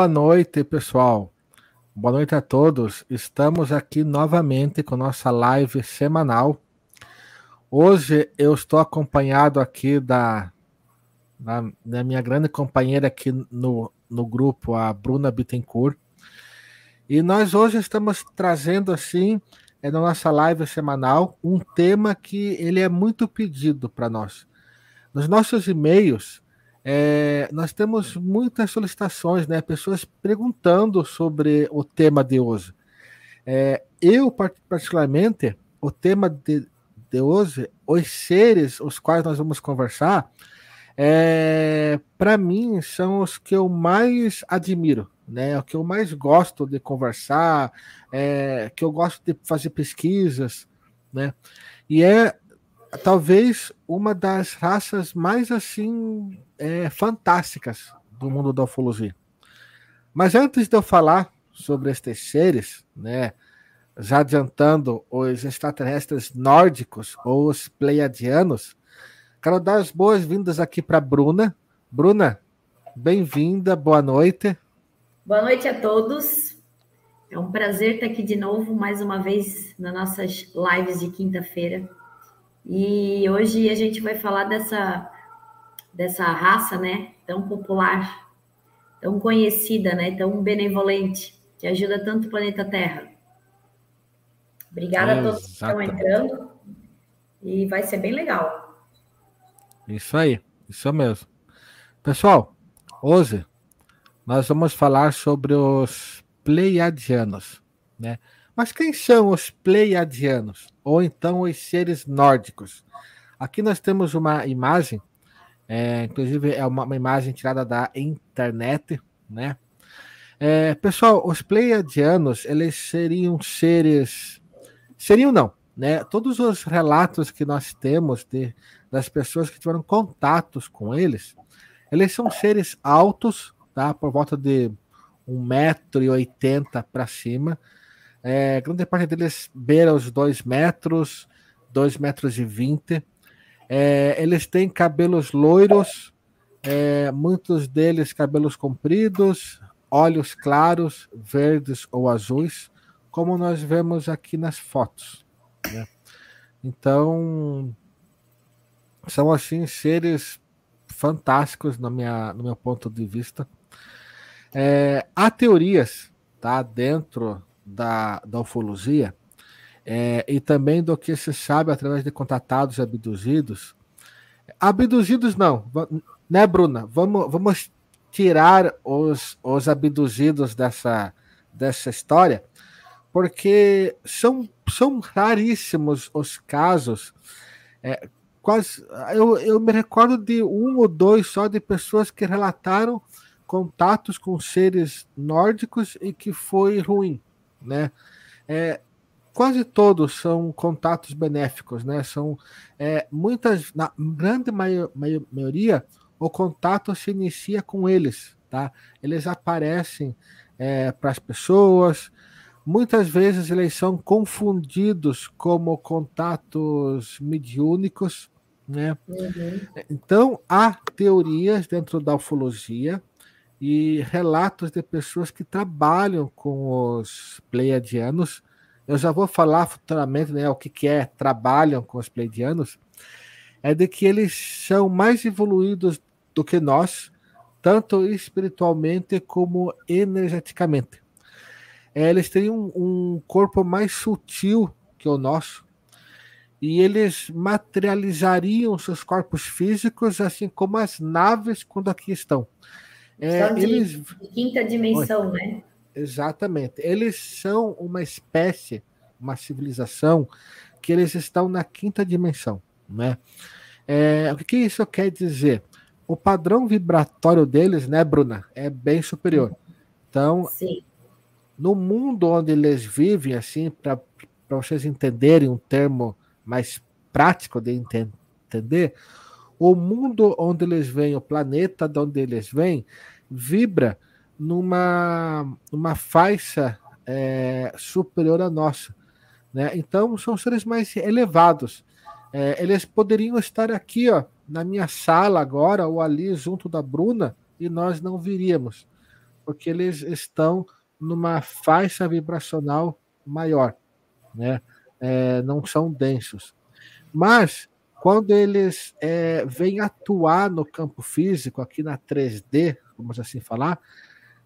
Boa noite, pessoal. Boa noite a todos. Estamos aqui novamente com nossa live semanal. Hoje eu estou acompanhado aqui da, da, da minha grande companheira aqui no, no grupo, a Bruna Bittencourt. E nós hoje estamos trazendo assim, é, na nossa live semanal, um tema que ele é muito pedido para nós. Nos nossos e-mails, é, nós temos muitas solicitações, né? Pessoas perguntando sobre o tema de hoje. É, eu, particularmente, o tema de, de hoje, os seres os quais nós vamos conversar, é, para mim, são os que eu mais admiro, né? O que eu mais gosto de conversar, é, que eu gosto de fazer pesquisas, né? E é talvez uma das raças mais assim é, fantásticas do mundo da ufologia. Mas antes de eu falar sobre estes seres, né, já adiantando os extraterrestres nórdicos ou os pleiadianos, quero dar as boas-vindas aqui para Bruna. Bruna, bem-vinda, boa noite. Boa noite a todos. É um prazer estar aqui de novo, mais uma vez, nas nossas lives de quinta-feira. E hoje a gente vai falar dessa dessa raça, né, tão popular, tão conhecida, né, tão benevolente, que ajuda tanto o planeta Terra. Obrigada é, a todos que estão entrando e vai ser bem legal. Isso aí, isso mesmo. Pessoal, hoje nós vamos falar sobre os Pleiadianos, né? Mas quem são os Pleiadianos? Ou então os seres nórdicos? Aqui nós temos uma imagem é, inclusive, é uma, uma, imagem tirada da internet, né? É, pessoal, os pleiadianos, eles seriam seres. Seriam não, né? Todos os relatos que nós temos de, das pessoas que tiveram contatos com eles, eles são seres altos, tá? Por volta de 1,80m para cima. É, grande parte deles beira os 2 metros, 2,20 metros e 20 é, eles têm cabelos loiros, é, muitos deles cabelos compridos, olhos claros, verdes ou azuis, como nós vemos aqui nas fotos. Né? Então, são assim seres fantásticos na minha, no meu ponto de vista. É, há teorias tá, dentro da, da ufologia é, e também do que se sabe através de contatados e abduzidos. Abduzidos não, né, Bruna? Vamos, vamos tirar os, os abduzidos dessa, dessa história, porque são, são raríssimos os casos. É, quase, eu, eu me recordo de um ou dois só de pessoas que relataram contatos com seres nórdicos e que foi ruim, né? É, quase todos são contatos benéficos, né? São é, muitas, na grande maior, maioria, o contato se inicia com eles, tá? Eles aparecem é, para as pessoas. Muitas vezes eles são confundidos como contatos mediúnicos, né? Uhum. Então há teorias dentro da ufologia e relatos de pessoas que trabalham com os pleiadianos eu já vou falar futuramente né, o que, que é trabalham com os pleidianos, é de que eles são mais evoluídos do que nós, tanto espiritualmente como energeticamente. É, eles têm um, um corpo mais sutil que o nosso, e eles materializariam seus corpos físicos, assim como as naves quando aqui estão. É, de, eles... de quinta dimensão, Oi. né? Exatamente. Eles são uma espécie, uma civilização que eles estão na quinta dimensão, né? É, o que isso quer dizer? O padrão vibratório deles, né, Bruna, é bem superior. Então, Sim. no mundo onde eles vivem, assim, para vocês entenderem um termo mais prático de entender, o mundo onde eles vêm, o planeta de onde eles vêm, vibra numa, numa faixa é, superior à nossa. Né? Então, são seres mais elevados. É, eles poderiam estar aqui, ó, na minha sala agora, ou ali junto da Bruna, e nós não viríamos. porque eles estão numa faixa vibracional maior, né? É, não são densos. Mas quando eles é, vêm atuar no campo físico, aqui na 3D, vamos assim falar,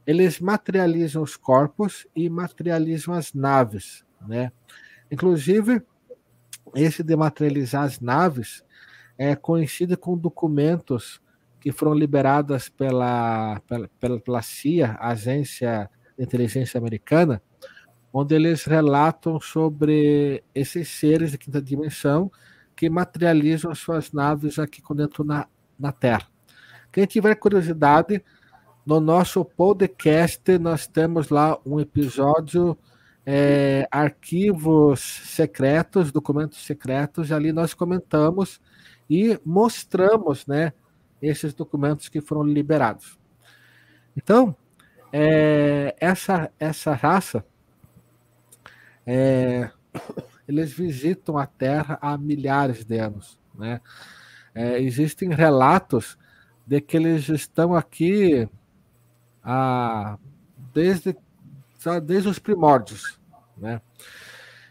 eles materializam os corpos e materializam as naves, né? Inclusive, esse de materializar as naves é conhecido com documentos que foram liberadas pela, pela, pela, pela CIA, Agência de Inteligência Americana, onde eles relatam sobre esses seres de quinta dimensão que materializam as suas naves aqui dentro na, na Terra. Quem tiver curiosidade, no nosso podcast nós temos lá um episódio é, arquivos secretos, documentos secretos, ali nós comentamos e mostramos, né, esses documentos que foram liberados. Então, é, essa essa raça, é, eles visitam a Terra há milhares de anos, né? É, existem relatos de que eles estão aqui a, desde desde os primórdios, né?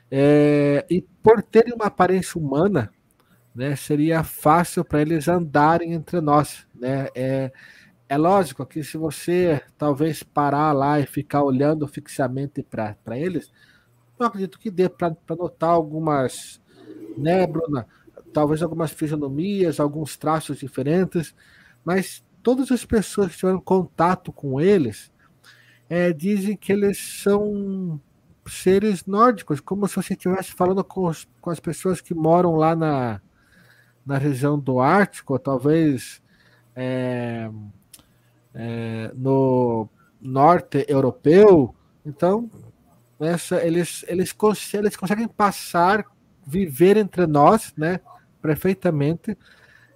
É, e por terem uma aparência humana, né, seria fácil para eles andarem entre nós, né? É, é lógico que se você talvez parar lá e ficar olhando fixamente para eles, eu acredito que dê para notar algumas, né, Bruna? Talvez algumas fisionomias, alguns traços diferentes, mas todas as pessoas que tiveram contato com eles é, dizem que eles são seres nórdicos, como se você estivesse falando com, os, com as pessoas que moram lá na, na região do Ártico, talvez é, é, no norte europeu. Então, essa, eles, eles, eles conseguem passar, viver entre nós, né, perfeitamente,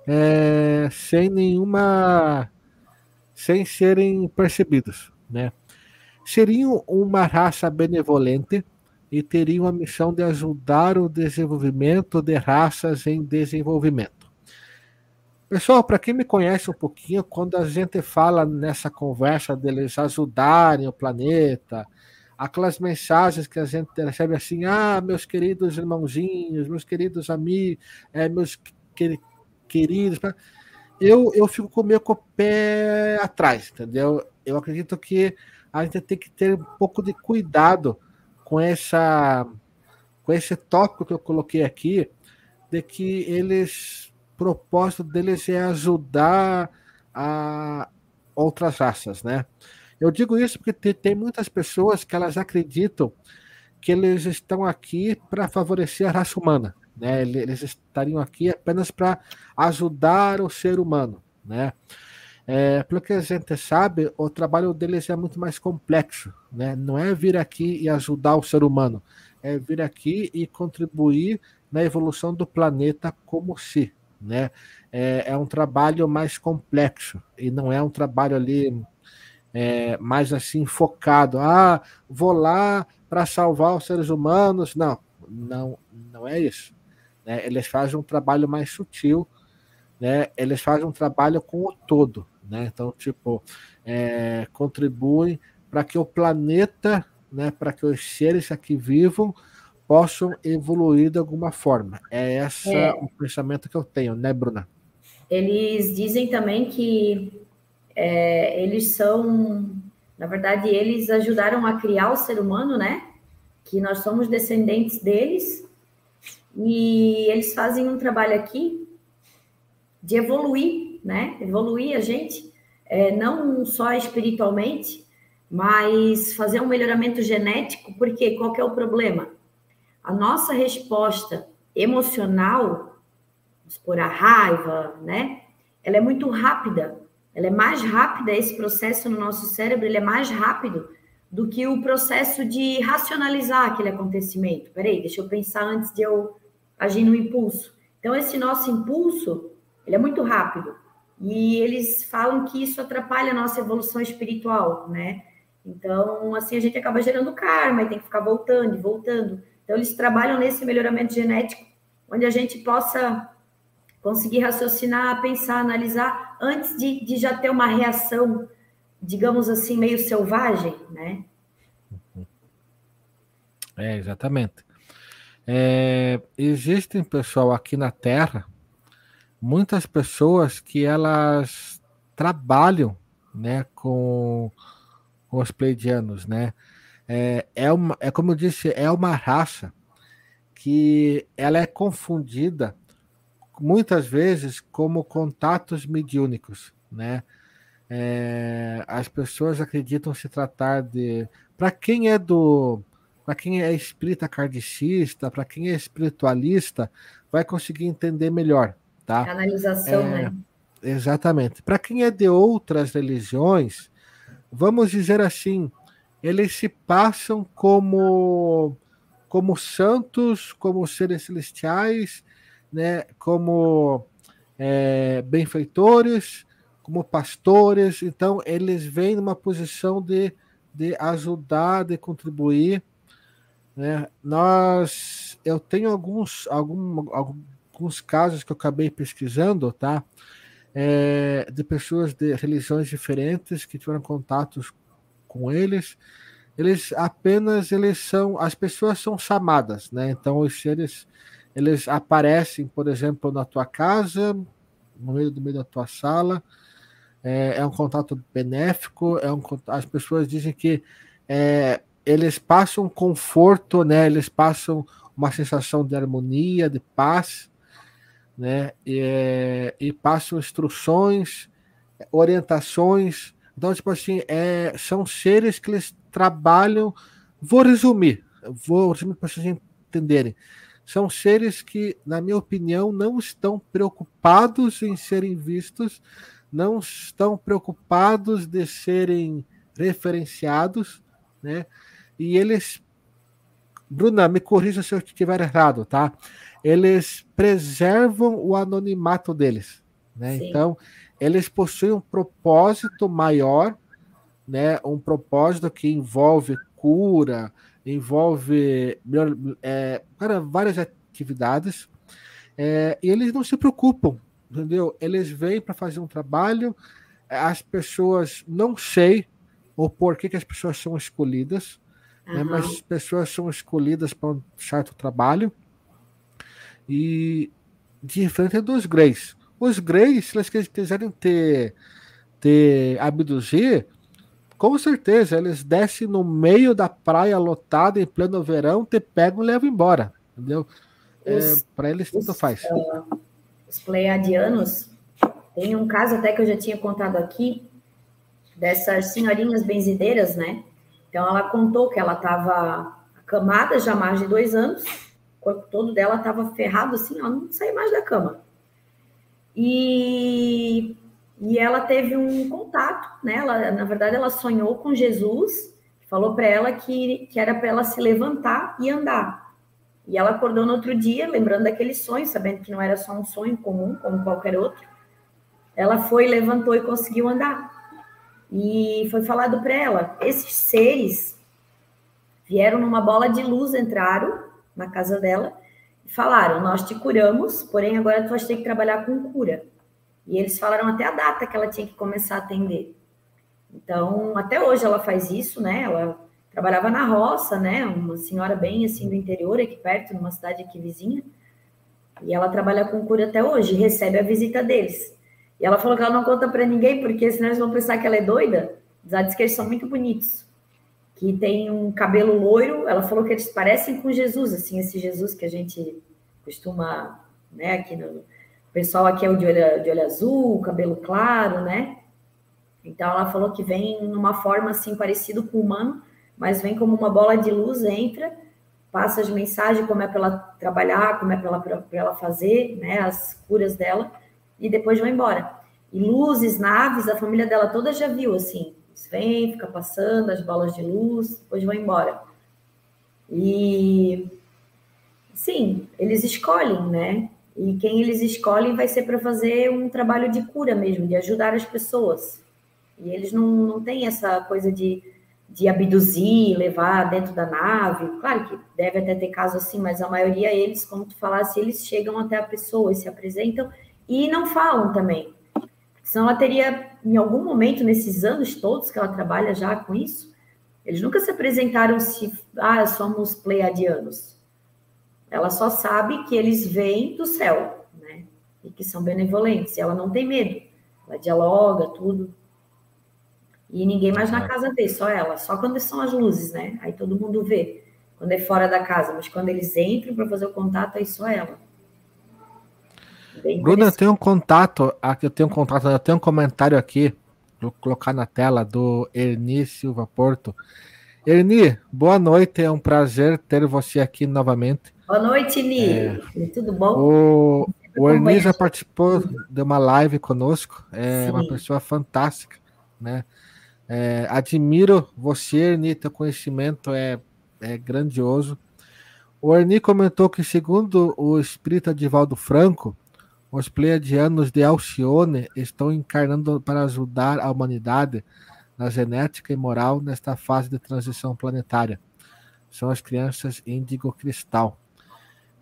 é, sem nenhuma, sem serem percebidos, né seriam uma raça benevolente e teriam a missão de ajudar o desenvolvimento de raças em desenvolvimento. Pessoal, para quem me conhece um pouquinho, quando a gente fala nessa conversa deles ajudarem o planeta, aquelas mensagens que a gente recebe assim, ah, meus queridos irmãozinhos, meus queridos amigos, é, meus que, queridos, eu, eu fico com o meu com o pé atrás, entendeu? Eu acredito que a gente tem que ter um pouco de cuidado com essa com esse tópico que eu coloquei aqui, de que eles propósito deles é ajudar a outras raças, né? Eu digo isso porque tem muitas pessoas que elas acreditam que eles estão aqui para favorecer a raça humana, né? Eles estariam aqui apenas para ajudar o ser humano, né? É, pelo que a gente sabe, o trabalho deles é muito mais complexo, né? Não é vir aqui e ajudar o ser humano, é vir aqui e contribuir na evolução do planeta como se, né? É, é um trabalho mais complexo e não é um trabalho ali é, mais assim focado. Ah, vou lá para salvar os seres humanos. Não, não, não é isso. Né? Eles fazem um trabalho mais sutil, né? Eles fazem um trabalho com o todo. Né? Então, tipo, é, contribuem para que o planeta, né, para que os seres aqui vivam, possam evoluir de alguma forma. É esse é. o pensamento que eu tenho, né, Bruna? Eles dizem também que é, eles são, na verdade, eles ajudaram a criar o ser humano, né? Que nós somos descendentes deles e eles fazem um trabalho aqui de evoluir né? Evoluir a gente, é, não só espiritualmente, mas fazer um melhoramento genético, porque qual é o problema? A nossa resposta emocional, por a raiva, né? Ela é muito rápida. Ela é mais rápida, esse processo no nosso cérebro, ele é mais rápido do que o processo de racionalizar aquele acontecimento. Peraí, deixa eu pensar antes de eu agir no impulso. Então, esse nosso impulso, ele é muito rápido. E eles falam que isso atrapalha a nossa evolução espiritual, né? Então, assim, a gente acaba gerando karma e tem que ficar voltando e voltando. Então, eles trabalham nesse melhoramento genético, onde a gente possa conseguir raciocinar, pensar, analisar, antes de, de já ter uma reação digamos assim, meio selvagem, né? É, exatamente. É, existem, pessoal, aqui na Terra, muitas pessoas que elas trabalham né, com, com os pleidianos, né? É, é, uma, é como eu disse, é uma raça que ela é confundida muitas vezes como contatos mediúnicos, né? É, as pessoas acreditam se tratar de, para quem é do para quem é espírita kardecista, para quem é espiritualista, vai conseguir entender melhor, tá? Canalização, é, né? Exatamente. Para quem é de outras religiões, vamos dizer assim, eles se passam como como santos, como seres celestiais, né? Como é, benfeitores, como pastores. Então, eles vêm numa posição de, de ajudar, de contribuir né? Nós, eu tenho alguns, algum, alguns casos que eu acabei pesquisando, tá? É, de pessoas de religiões diferentes que tiveram contatos com eles. Eles apenas eles são, as pessoas são chamadas, né? Então os seres eles aparecem, por exemplo, na tua casa, no meio do meio da tua sala. É, é um contato benéfico. É um, as pessoas dizem que é, eles passam conforto, né? Eles passam uma sensação de harmonia, de paz, né? E, é, e passam instruções, orientações. Então, tipo assim, é, são seres que eles trabalham. Vou resumir, vou resumir para vocês entenderem. São seres que, na minha opinião, não estão preocupados em serem vistos, não estão preocupados de serem referenciados, né? e eles. Bruna, me corrija se eu estiver errado, tá? Eles preservam o anonimato deles. Né? Então, eles possuem um propósito maior, né? um propósito que envolve cura, envolve é, várias atividades, é, e eles não se preocupam, entendeu? Eles vêm para fazer um trabalho, as pessoas não sei o porquê que as pessoas são escolhidas, Uhum. Né, mas pessoas são escolhidas para um certo trabalho e diferente dos Greys. Os Greys, se eles quiserem ter, ter abduzir, com certeza eles descem no meio da praia lotada em pleno verão, te pegam e levam embora, entendeu? É, para eles tudo faz. Uh, os pleiadianos tem um caso até que eu já tinha contado aqui dessas senhorinhas benzideiras, né? Então, ela contou que ela estava acamada já há mais de dois anos, o corpo todo dela estava ferrado assim, ela não saía mais da cama. E, e ela teve um contato, né? Ela, na verdade, ela sonhou com Jesus, falou para ela que, que era para ela se levantar e andar. E ela acordou no outro dia, lembrando daquele sonho, sabendo que não era só um sonho comum, como qualquer outro. Ela foi, levantou e conseguiu andar. E foi falado para ela: esses seres vieram numa bola de luz, entraram na casa dela e falaram: Nós te curamos, porém agora tu vais ter que trabalhar com cura. E eles falaram até a data que ela tinha que começar a atender. Então, até hoje ela faz isso, né? Ela trabalhava na roça, né? Uma senhora bem assim do interior, aqui perto, numa cidade aqui vizinha. E ela trabalha com cura até hoje, recebe a visita deles. E ela falou que ela não conta para ninguém, porque senão eles vão pensar que ela é doida. Ela disse que eles são muito bonitos. Que tem um cabelo loiro. Ela falou que eles parecem com Jesus, assim, esse Jesus que a gente costuma, né, aqui no. Pessoal aqui é o de olho, de olho azul, cabelo claro, né? Então ela falou que vem numa forma assim parecido com o humano, mas vem como uma bola de luz, entra, passa as mensagens, como é para ela trabalhar, como é para ela, ela fazer, né, as curas dela e depois vão embora. E luzes, naves, a família dela toda já viu, assim, vem, fica passando as bolas de luz, depois vão embora. E sim, eles escolhem, né? E quem eles escolhem vai ser para fazer um trabalho de cura mesmo, de ajudar as pessoas. E eles não, não têm essa coisa de, de abduzir, levar dentro da nave. Claro que deve até ter caso assim, mas a maioria eles, como tu falasse, eles chegam até a pessoa e se apresentam e não falam também. Senão ela teria, em algum momento, nesses anos todos que ela trabalha já com isso, eles nunca se apresentaram se, ah, somos pleiadianos. Ela só sabe que eles vêm do céu, né? E que são benevolentes. Ela não tem medo. Ela dialoga, tudo. E ninguém mais na casa vê, só ela. Só quando são as luzes, né? Aí todo mundo vê. Quando é fora da casa. Mas quando eles entram para fazer o contato, aí só ela. Bruna, eu tenho um contato, aqui eu tenho um contato, eu tenho um comentário aqui, vou colocar na tela, do Erni Silva Porto. Erni, boa noite, é um prazer ter você aqui novamente. Boa noite, Ni. É, Tudo bom? O, o Erni já participou de uma live conosco, é Sim. uma pessoa fantástica, né? É, admiro você, Erni, teu conhecimento é, é grandioso. O Erni comentou que, segundo o espírito Divaldo Franco, os pleiadianos de Alcione estão encarnando para ajudar a humanidade na genética e moral nesta fase de transição planetária. São as crianças índigo cristal.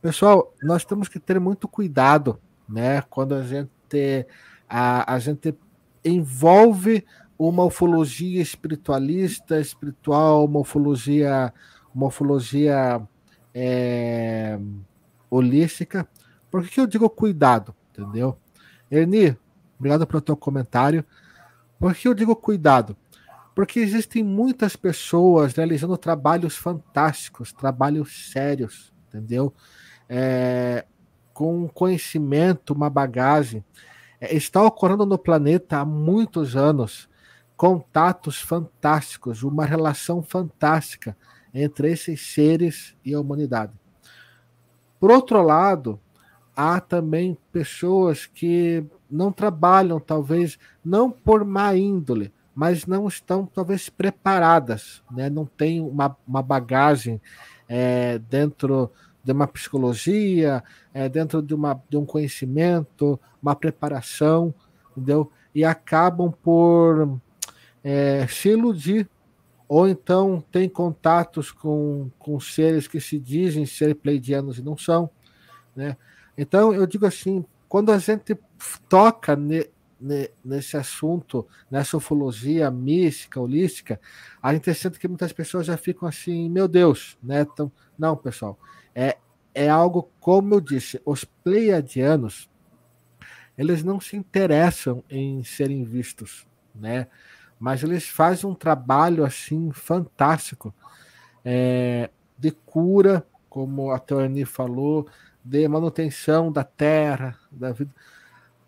Pessoal, nós temos que ter muito cuidado, né, quando a gente a, a gente envolve uma ufologia espiritualista, espiritual, uma ufologia, uma ufologia é, holística, por que, que eu digo cuidado? Entendeu? Erni, obrigado pelo teu comentário. Por que eu digo cuidado? Porque existem muitas pessoas realizando trabalhos fantásticos, trabalhos sérios, entendeu? É, com conhecimento, uma bagagem. É, está ocorrendo no planeta há muitos anos contatos fantásticos, uma relação fantástica entre esses seres e a humanidade. Por outro lado, há também pessoas que não trabalham, talvez, não por má índole, mas não estão, talvez, preparadas, né? não têm uma, uma bagagem é, dentro de uma psicologia, é, dentro de, uma, de um conhecimento, uma preparação, entendeu? E acabam por é, se iludir, ou então tem contatos com, com seres que se dizem ser pleidianos e não são, né? Então, eu digo assim, quando a gente toca ne, ne, nesse assunto, nessa ufologia mística, holística, a gente sente que muitas pessoas já ficam assim, meu Deus, né? Então, não, pessoal, é, é algo, como eu disse, os pleiadianos, eles não se interessam em serem vistos, né? Mas eles fazem um trabalho assim fantástico é, de cura, como a Teorni falou, de manutenção da terra, da vida.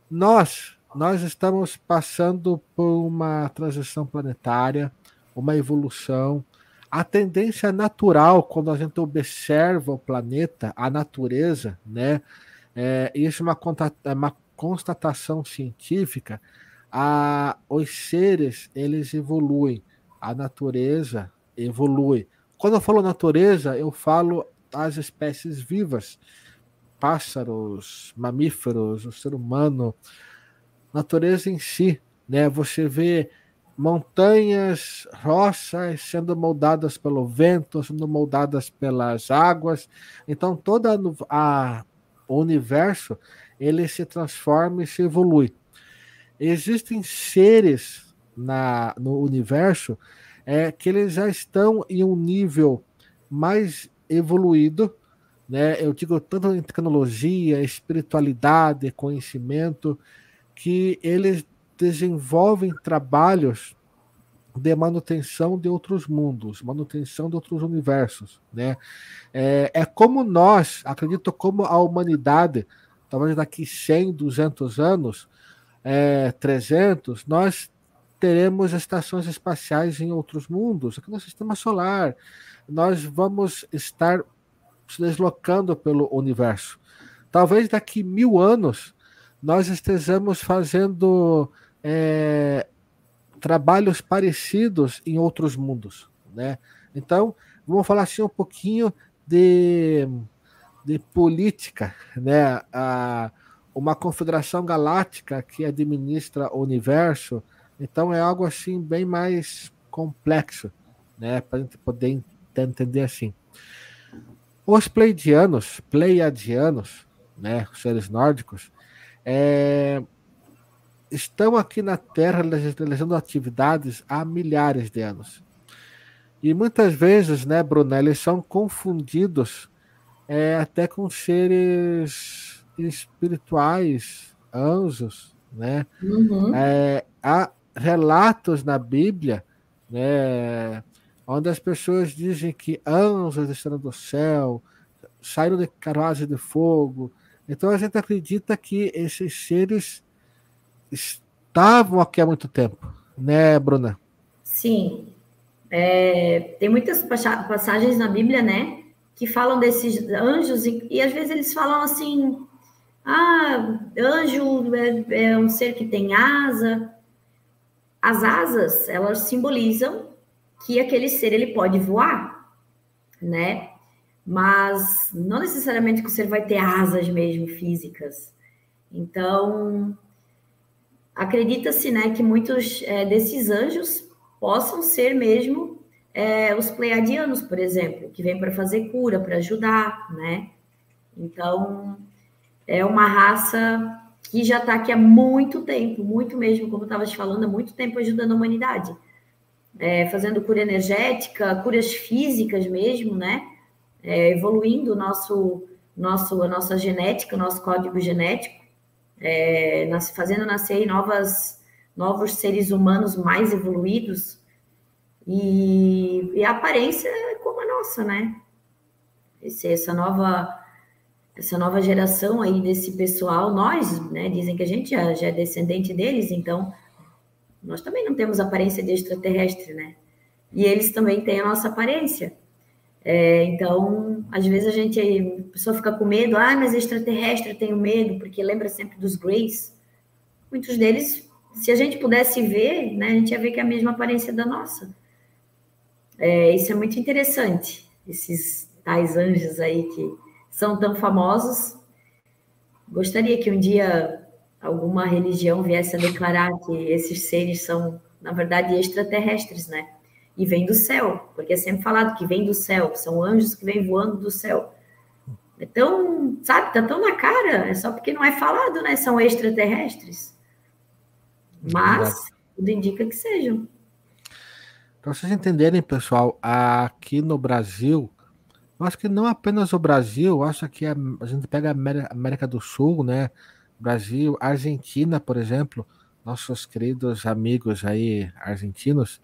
Nós, nós estamos passando por uma transição planetária, uma evolução. A tendência natural, quando a gente observa o planeta, a natureza, né? É, isso é uma, uma constatação científica. A, os seres, eles evoluem. A natureza evolui. Quando eu falo natureza, eu falo as espécies vivas pássaros, mamíferos, o ser humano, natureza em si, né? Você vê montanhas, rochas sendo moldadas pelo vento, sendo moldadas pelas águas. Então toda a o universo ele se transforma e se evolui. Existem seres na, no universo é, que eles já estão em um nível mais evoluído né? Eu digo tanto em tecnologia, espiritualidade, conhecimento, que eles desenvolvem trabalhos de manutenção de outros mundos, manutenção de outros universos, né? É, é como nós, acredito como a humanidade, talvez daqui 100, 200 anos, é, 300, nós teremos estações espaciais em outros mundos, aqui no sistema solar. Nós vamos estar se deslocando pelo universo. Talvez daqui mil anos nós estejamos fazendo é, trabalhos parecidos em outros mundos, né? Então, vamos falar assim um pouquinho de, de política, né? A, uma confederação galáctica que administra o universo, então é algo assim bem mais complexo, né? Para a gente poder entender assim. Os pleidianos, pleiadianos, né, os seres nórdicos, é, estão aqui na Terra realizando atividades há milhares de anos. E muitas vezes, né, Bruna, eles são confundidos é, até com seres espirituais, anjos, né? Uhum. É, há relatos na Bíblia, né, onde as pessoas dizem que anjos estão do céu, saíram de carruagem de fogo. Então a gente acredita que esses seres estavam aqui há muito tempo, né, Bruna? Sim. É, tem muitas passagens na Bíblia, né, que falam desses anjos e, e às vezes eles falam assim: ah, anjo é, é um ser que tem asa. As asas, elas simbolizam que aquele ser ele pode voar, né? Mas não necessariamente que o ser vai ter asas mesmo físicas. Então, acredita-se, né, que muitos é, desses anjos possam ser mesmo é, os pleiadianos, por exemplo, que vêm para fazer cura, para ajudar, né? Então, é uma raça que já está aqui há muito tempo, muito mesmo, como eu estava te falando, há muito tempo ajudando a humanidade. É, fazendo cura energética, curas físicas mesmo, né? É, evoluindo o nosso, nosso, a nossa genética, o nosso código genético, é, nas, fazendo nascer novas, novos seres humanos mais evoluídos, e, e a aparência é como a nossa, né? Esse, essa nova essa nova geração aí desse pessoal, nós, né, dizem que a gente já, já é descendente deles, então nós também não temos aparência de extraterrestre, né? E eles também têm a nossa aparência. É, então, às vezes a gente, a pessoa fica com medo, ah, mas extraterrestre, eu tenho medo, porque lembra sempre dos Greys. Muitos deles, se a gente pudesse ver, né, a gente ia ver que é a mesma aparência da nossa. É, isso é muito interessante, esses tais anjos aí que são tão famosos. Gostaria que um dia alguma religião viesse a declarar que esses seres são, na verdade, extraterrestres, né? E vêm do céu, porque é sempre falado que vêm do céu, são anjos que vêm voando do céu. Então, sabe, tá tão na cara, é só porque não é falado, né? São extraterrestres. Mas tudo indica que sejam. Para vocês entenderem, pessoal, aqui no Brasil, eu acho que não apenas o Brasil, acho que a, a gente pega a América do Sul, né? Brasil, Argentina, por exemplo, nossos queridos amigos aí argentinos,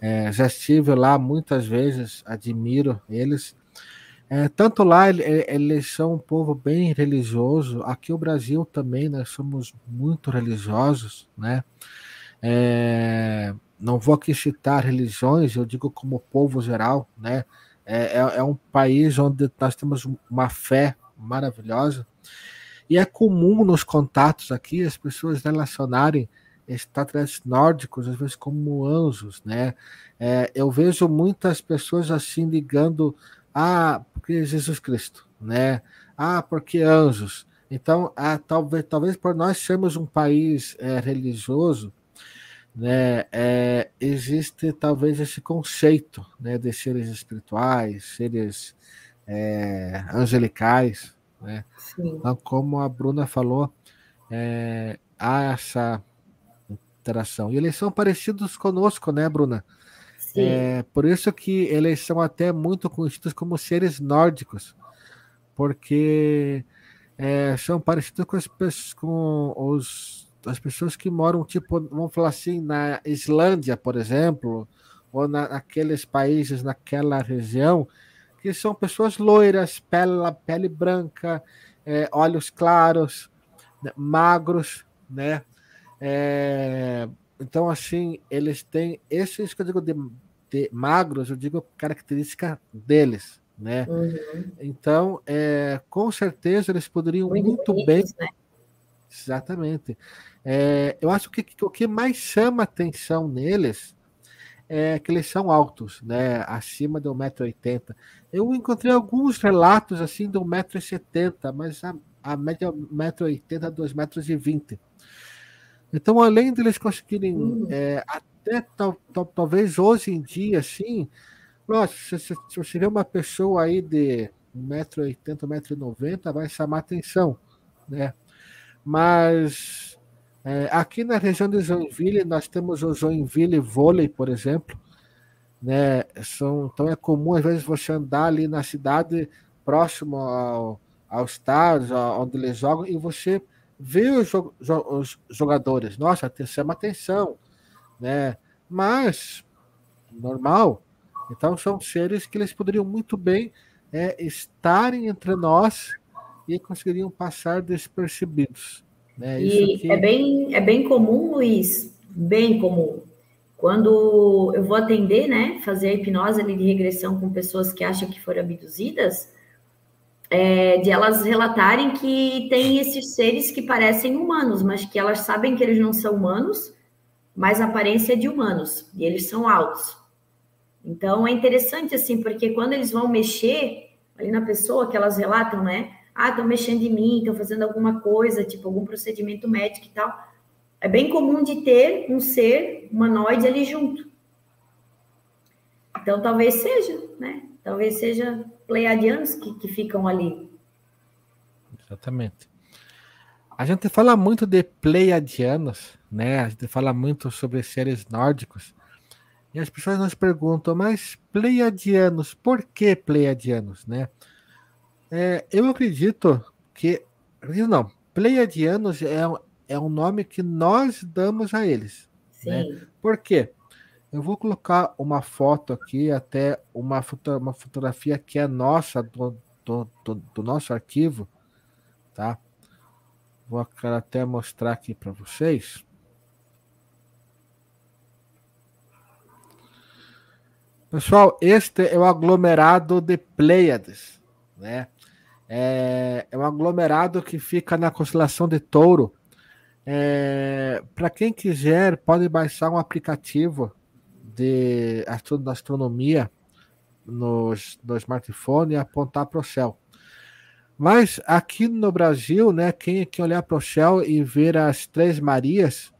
é, já estive lá muitas vezes, admiro eles. É, tanto lá eles são um povo bem religioso, aqui o Brasil também nós somos muito religiosos, né? É, não vou aqui citar religiões, eu digo como povo geral, né? É, é, é um país onde nós temos uma fé maravilhosa. E é comum nos contatos aqui as pessoas relacionarem extraterrestres nórdicos, às vezes como anjos, né? É, eu vejo muitas pessoas assim ligando, ah, porque Jesus Cristo, né? Ah, porque anjos. Então, ah, talvez, talvez por nós sermos um país é, religioso, né, é, existe talvez esse conceito né, de seres espirituais, seres é, angelicais. Né? Então, como a Bruna falou, é, há essa E eles são parecidos conosco, né, Bruna? É, por isso que eles são até muito conhecidos como seres nórdicos, porque é, são parecidos com, as, com os as pessoas que moram, tipo, vamos falar assim, na Islândia, por exemplo, ou na, naqueles países, naquela região, que são pessoas loiras, pele, pele branca, é, olhos claros, né, magros, né? É, então, assim, eles têm, isso que eu digo de, de magros, eu digo característica deles, né? Uhum. Então, é, com certeza eles poderiam muito, muito bem. Né? Exatamente. É, eu acho que, que, o que mais chama atenção neles é que eles são altos, né? Acima de 1,80m. Eu encontrei alguns relatos assim de 1,70m, mas a, a média é 1,80m a 2,20m. Então, além deles conseguirem hum. é, até tal, tal, talvez hoje em dia, assim, nossa, se, se, se você vê uma pessoa aí de 1,80m, 1,90m, vai chamar atenção, né? Mas É, aqui na região de Joinville, nós temos o Joinville Vôlei, por exemplo. Né? São, então é comum, às vezes, você andar ali na cidade, próximo ao, ao estádio, onde eles jogam, e você vê os, os jogadores. Nossa, chama atenção. Né? Mas, normal. Então, são seres que eles poderiam muito bem é, estarem entre nós e conseguiriam passar despercebidos. Né? e que... é, bem, é bem comum, Luiz, bem comum. Quando eu vou atender, né, fazer a hipnose ali de regressão com pessoas que acham que foram abduzidas, é, de elas relatarem que tem esses seres que parecem humanos, mas que elas sabem que eles não são humanos, mas a aparência é de humanos, e eles são altos. Então é interessante assim, porque quando eles vão mexer ali na pessoa que elas relatam, né? ah, estão mexendo em mim, estão fazendo alguma coisa, tipo algum procedimento médico e tal. É bem comum de ter um ser humanoide ali junto. Então, talvez seja, né? Talvez seja pleiadianos que, que ficam ali. Exatamente. A gente fala muito de pleiadianos, né? A gente fala muito sobre seres nórdicos. E as pessoas nos perguntam, mas pleiadianos, por que pleiadianos, né? É, eu acredito que. Não, Pleiadianos é, é um nome que nós damos a eles. Né? Sim. Né? Por quê? Eu vou colocar uma foto aqui, até uma, foto, uma fotografia que é nossa, do, do, do, do nosso arquivo, tá? Vou até mostrar aqui para vocês. Pessoal, este é o aglomerado de Pleiades, né? É, é um aglomerado que fica na constelação de Touro. É, Para quem quiser, pode baixar um aplicativo de astronomia no, no smartphone e apontar para o céu. Mas aqui no Brasil, né, quem, quem olhar para o céu e ver as Três Marias,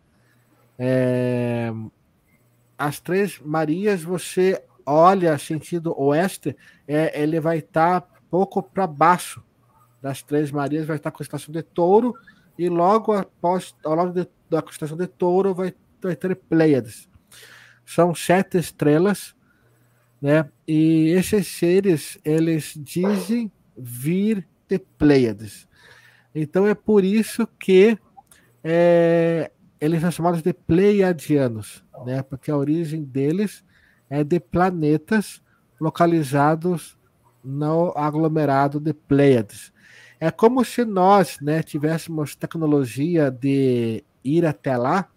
é, as Três Marias, você olha sentido oeste, é, ele vai estar tá pouco para baixo das Três Marias vai estar a constelação de Touro e logo após, ao lado de, da constelação de Touro vai, vai ter Pleiades. São sete estrelas, né? E esses seres eles dizem vir de Pleiades. Então é por isso que é, eles são chamados de Pleiadianos, né? Porque a origem deles é de planetas localizados no aglomerado de Pleiades. É como se nós né, tivéssemos tecnologia de ir até lá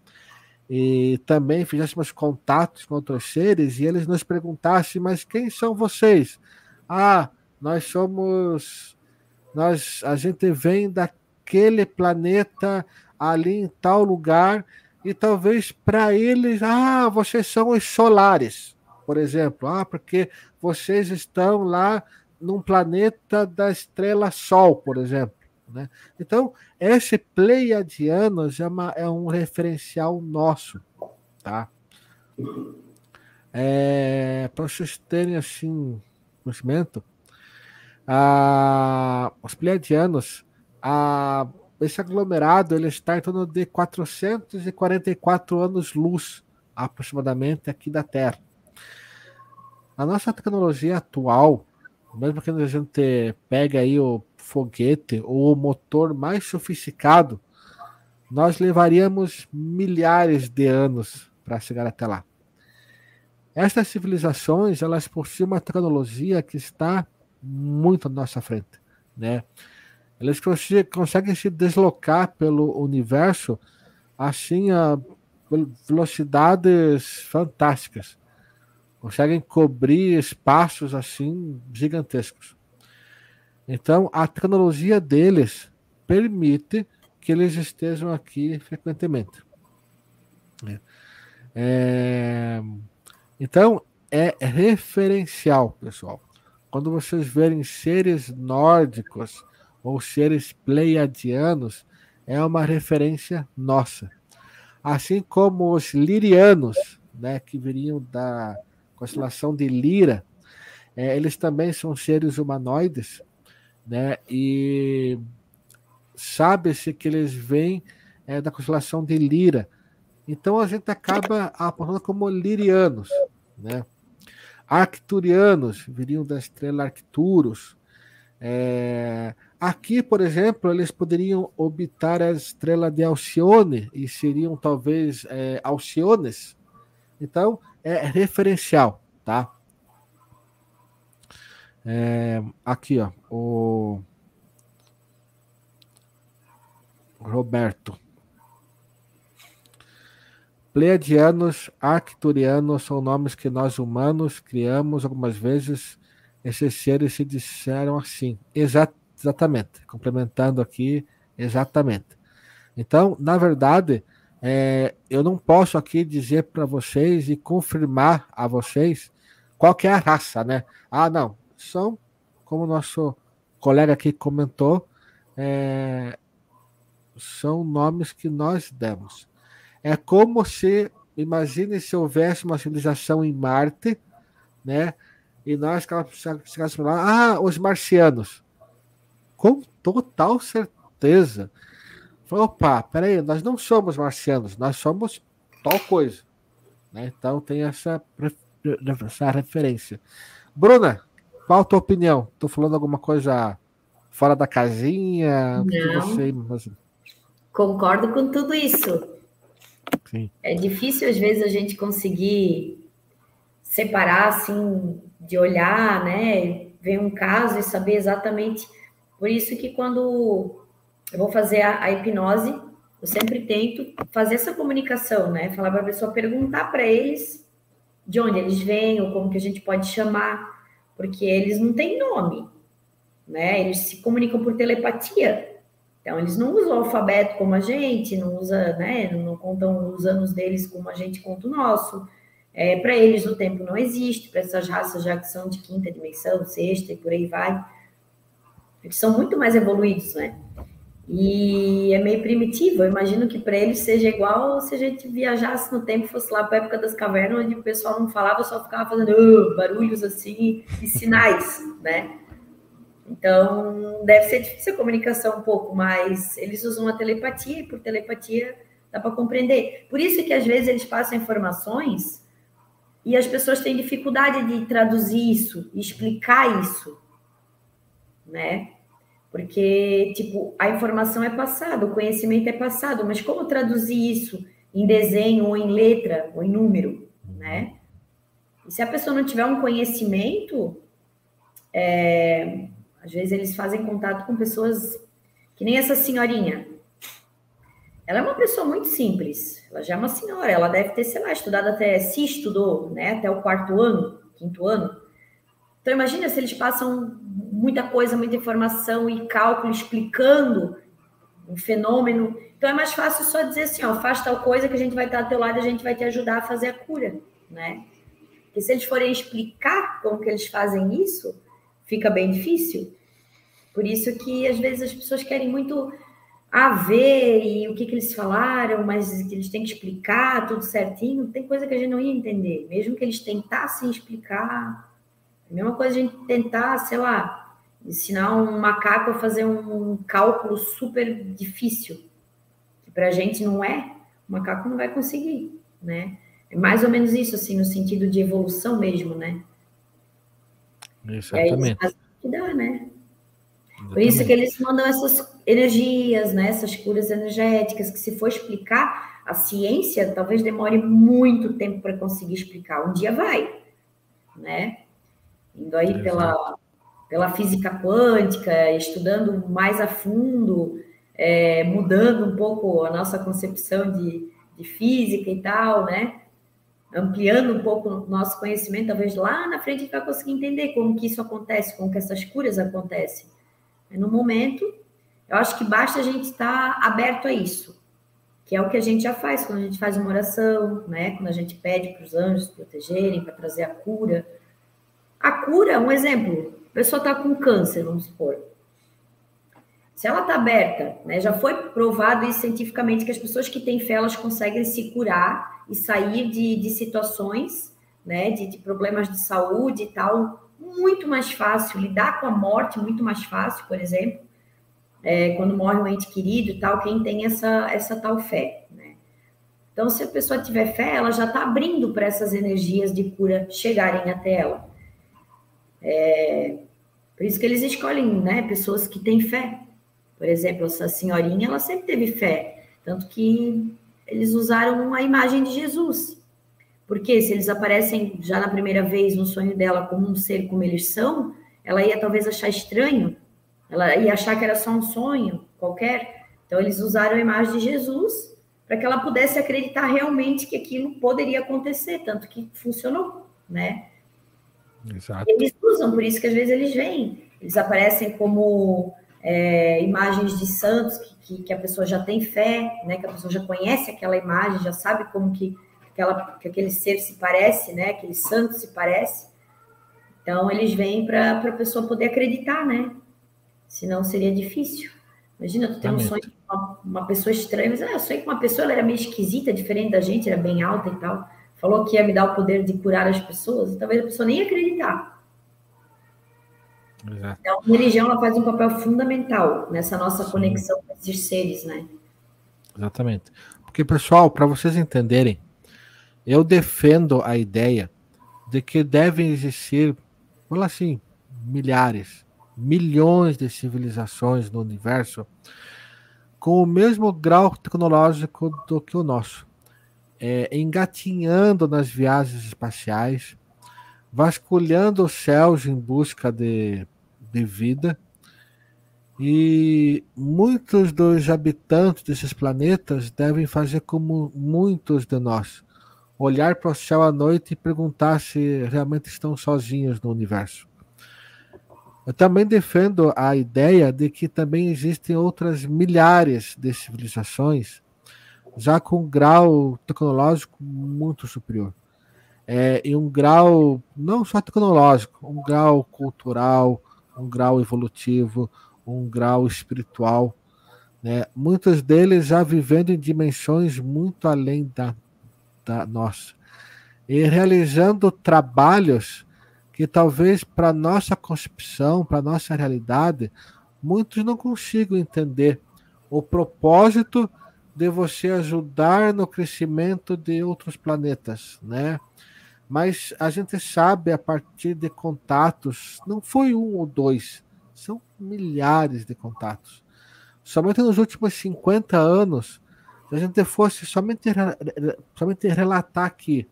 e também fizéssemos contatos com outros seres e eles nos perguntassem, mas quem são vocês? Ah, nós somos. Nós, a gente vem daquele planeta ali em tal lugar e talvez para eles, ah, vocês são os solares, por exemplo, ah, porque vocês estão lá num planeta da estrela Sol, por exemplo. Né? Então, esse Pleiadianos é, uma, é um referencial nosso. Tá? É, Para vocês terem assim, conhecimento, a, os Pleiadianos, a, esse aglomerado ele está em torno de 444 anos-luz, aproximadamente, aqui da Terra. A nossa tecnologia atual, mesmo que a gente pega aí o foguete ou o motor mais sofisticado, nós levaríamos milhares de anos para chegar até lá. Estas civilizações, elas possuem uma tecnologia que está muito à nossa frente, né? Eles conseguem se deslocar pelo universo assim a velocidades fantásticas conseguem cobrir espaços assim gigantescos. Então, a tecnologia deles permite que eles estejam aqui frequentemente. É, é então, é referencial, pessoal. Quando vocês verem seres nórdicos ou seres pleiadianos, é uma referência nossa. Assim como os lirianos, né, que viriam da constelação de Lira, é, eles também são seres humanoides, né? E sabe-se que eles vêm é, da constelação de Lira. Então a gente acaba apontando como lirianos, né? Arcturianos viriam da estrela Arcturus. É, aqui, por exemplo, eles poderiam orbitar a estrela de Alcione e seriam talvez é, Alciones. Então, é referencial, tá? É, aqui, ó, o Roberto. Pleiadianos, arcturianos são nomes que nós humanos criamos algumas vezes. Esses seres se disseram assim. Exa exatamente. Complementando aqui, exatamente. Então, na verdade, é, eu não posso aqui dizer para vocês e confirmar a vocês qual é a raça, né? Ah, não. São, como o nosso colega aqui comentou, é, são nomes que nós demos. É como se, imagine se houvesse uma civilização em Marte, né? E nós chegássemos lá, ah, os marcianos. Com total certeza. Opa, peraí, nós não somos marcianos, nós somos tal coisa. Né? Então tem essa, essa referência. Bruna, qual a tua opinião? Estou falando alguma coisa fora da casinha? Não. Você... Concordo com tudo isso. Sim. É difícil, às vezes, a gente conseguir separar, assim, de olhar, né? Ver um caso e saber exatamente. Por isso que quando eu vou fazer a, a hipnose, eu sempre tento fazer essa comunicação, né? Falar para a pessoa, perguntar para eles de onde eles vêm, ou como que a gente pode chamar, porque eles não têm nome, né? Eles se comunicam por telepatia. Então, eles não usam o alfabeto como a gente, não usa, né, não contam os anos deles como a gente conta o nosso. É, para eles, o tempo não existe, para essas raças já que são de quinta dimensão, sexta e por aí vai. Eles são muito mais evoluídos, né? E é meio primitivo. Eu imagino que para eles seja igual se a gente viajasse no tempo, fosse lá para a época das cavernas, onde o pessoal não falava, só ficava fazendo barulhos assim e sinais, né? Então, deve ser difícil a comunicação um pouco, mas eles usam a telepatia e por telepatia dá para compreender. Por isso que às vezes eles passam informações e as pessoas têm dificuldade de traduzir isso, explicar isso, né? Porque, tipo, a informação é passada, o conhecimento é passado, mas como traduzir isso em desenho ou em letra ou em número, né? E se a pessoa não tiver um conhecimento, é, às vezes eles fazem contato com pessoas que nem essa senhorinha. Ela é uma pessoa muito simples. Ela já é uma senhora. Ela deve ter, sei lá, estudado até, se estudou, né, até o quarto ano, quinto ano. Então imagina se eles passam muita coisa, muita informação e cálculo explicando um fenômeno. Então é mais fácil só dizer assim, ó, faz tal coisa que a gente vai estar ao teu lado a gente vai te ajudar a fazer a cura, né? Porque se eles forem explicar como que eles fazem isso, fica bem difícil. Por isso que às vezes as pessoas querem muito a ver e o que, que eles falaram, mas eles têm que explicar tudo certinho. Tem coisa que a gente não ia entender, mesmo que eles tentassem explicar. A mesma coisa a gente tentar, sei lá, ensinar um macaco a fazer um cálculo super difícil, que para a gente não é, o macaco não vai conseguir, né? É mais ou menos isso, assim, no sentido de evolução mesmo, né? Exatamente. É que dá, né? Exatamente. Por isso que eles mandam essas energias, né? essas curas energéticas, que se for explicar, a ciência talvez demore muito tempo para conseguir explicar. Um dia vai, né? Indo aí pela, pela física quântica, estudando mais a fundo, é, mudando um pouco a nossa concepção de, de física e tal, né? ampliando um pouco o nosso conhecimento, talvez lá na frente a gente vai conseguir entender como que isso acontece, como que essas curas acontecem. No momento, eu acho que basta a gente estar aberto a isso, que é o que a gente já faz quando a gente faz uma oração, né? Quando a gente pede para os anjos protegerem, para trazer a cura. A cura, um exemplo, a pessoa está com câncer, vamos supor. Se ela está aberta, né, já foi provado isso cientificamente que as pessoas que têm fé elas conseguem se curar e sair de, de situações, né, de, de problemas de saúde e tal, muito mais fácil, lidar com a morte muito mais fácil, por exemplo, é, quando morre um ente querido e tal, quem tem essa, essa tal fé. Né? Então, se a pessoa tiver fé, ela já está abrindo para essas energias de cura chegarem até ela. É, por isso que eles escolhem né, pessoas que têm fé. Por exemplo, essa senhorinha, ela sempre teve fé. Tanto que eles usaram a imagem de Jesus. Porque se eles aparecem já na primeira vez no sonho dela como um ser como eles são, ela ia talvez achar estranho, ela ia achar que era só um sonho qualquer. Então eles usaram a imagem de Jesus para que ela pudesse acreditar realmente que aquilo poderia acontecer, tanto que funcionou, né? Exato. Eles usam, por isso que às vezes eles vêm, eles aparecem como é, imagens de santos que, que, que, a pessoa já tem fé, né? Que a pessoa já conhece aquela imagem, já sabe como que, aquela, que aquele ser se parece, né? Aquele santo se parece. Então eles vêm para a pessoa poder acreditar, né? Senão seria difícil. Imagina, tu tem um sonho com uma, uma, pessoa estranha, mas ah, eu sonhei com uma pessoa, ela era meio esquisita, diferente da gente, era bem alta e tal. Falou que ia me dar o poder de curar as pessoas, talvez a pessoa nem acreditar. Exato. Então, a religião ela faz um papel fundamental nessa nossa Sim. conexão com esses seres, né? Exatamente. Porque, pessoal, para vocês entenderem, eu defendo a ideia de que devem existir, vamos assim, milhares, milhões de civilizações no universo com o mesmo grau tecnológico do que o nosso, é, engatinhando nas viagens espaciais, vasculhando os céus em busca de, de vida. E muitos dos habitantes desses planetas devem fazer como muitos de nós: olhar para o céu à noite e perguntar se realmente estão sozinhos no universo. Eu também defendo a ideia de que também existem outras milhares de civilizações já com um grau tecnológico muito superior. É, e um grau não só tecnológico, um grau cultural, um grau evolutivo, um grau espiritual. Né? Muitos deles já vivendo em dimensões muito além da, da nossa. E realizando trabalhos que talvez para nossa concepção, para nossa realidade, muitos não consigam entender o propósito de você ajudar no crescimento de outros planetas, né? Mas a gente sabe a partir de contatos, não foi um ou dois, são milhares de contatos. Somente nos últimos 50 anos, se a gente fosse somente, somente relatar aqui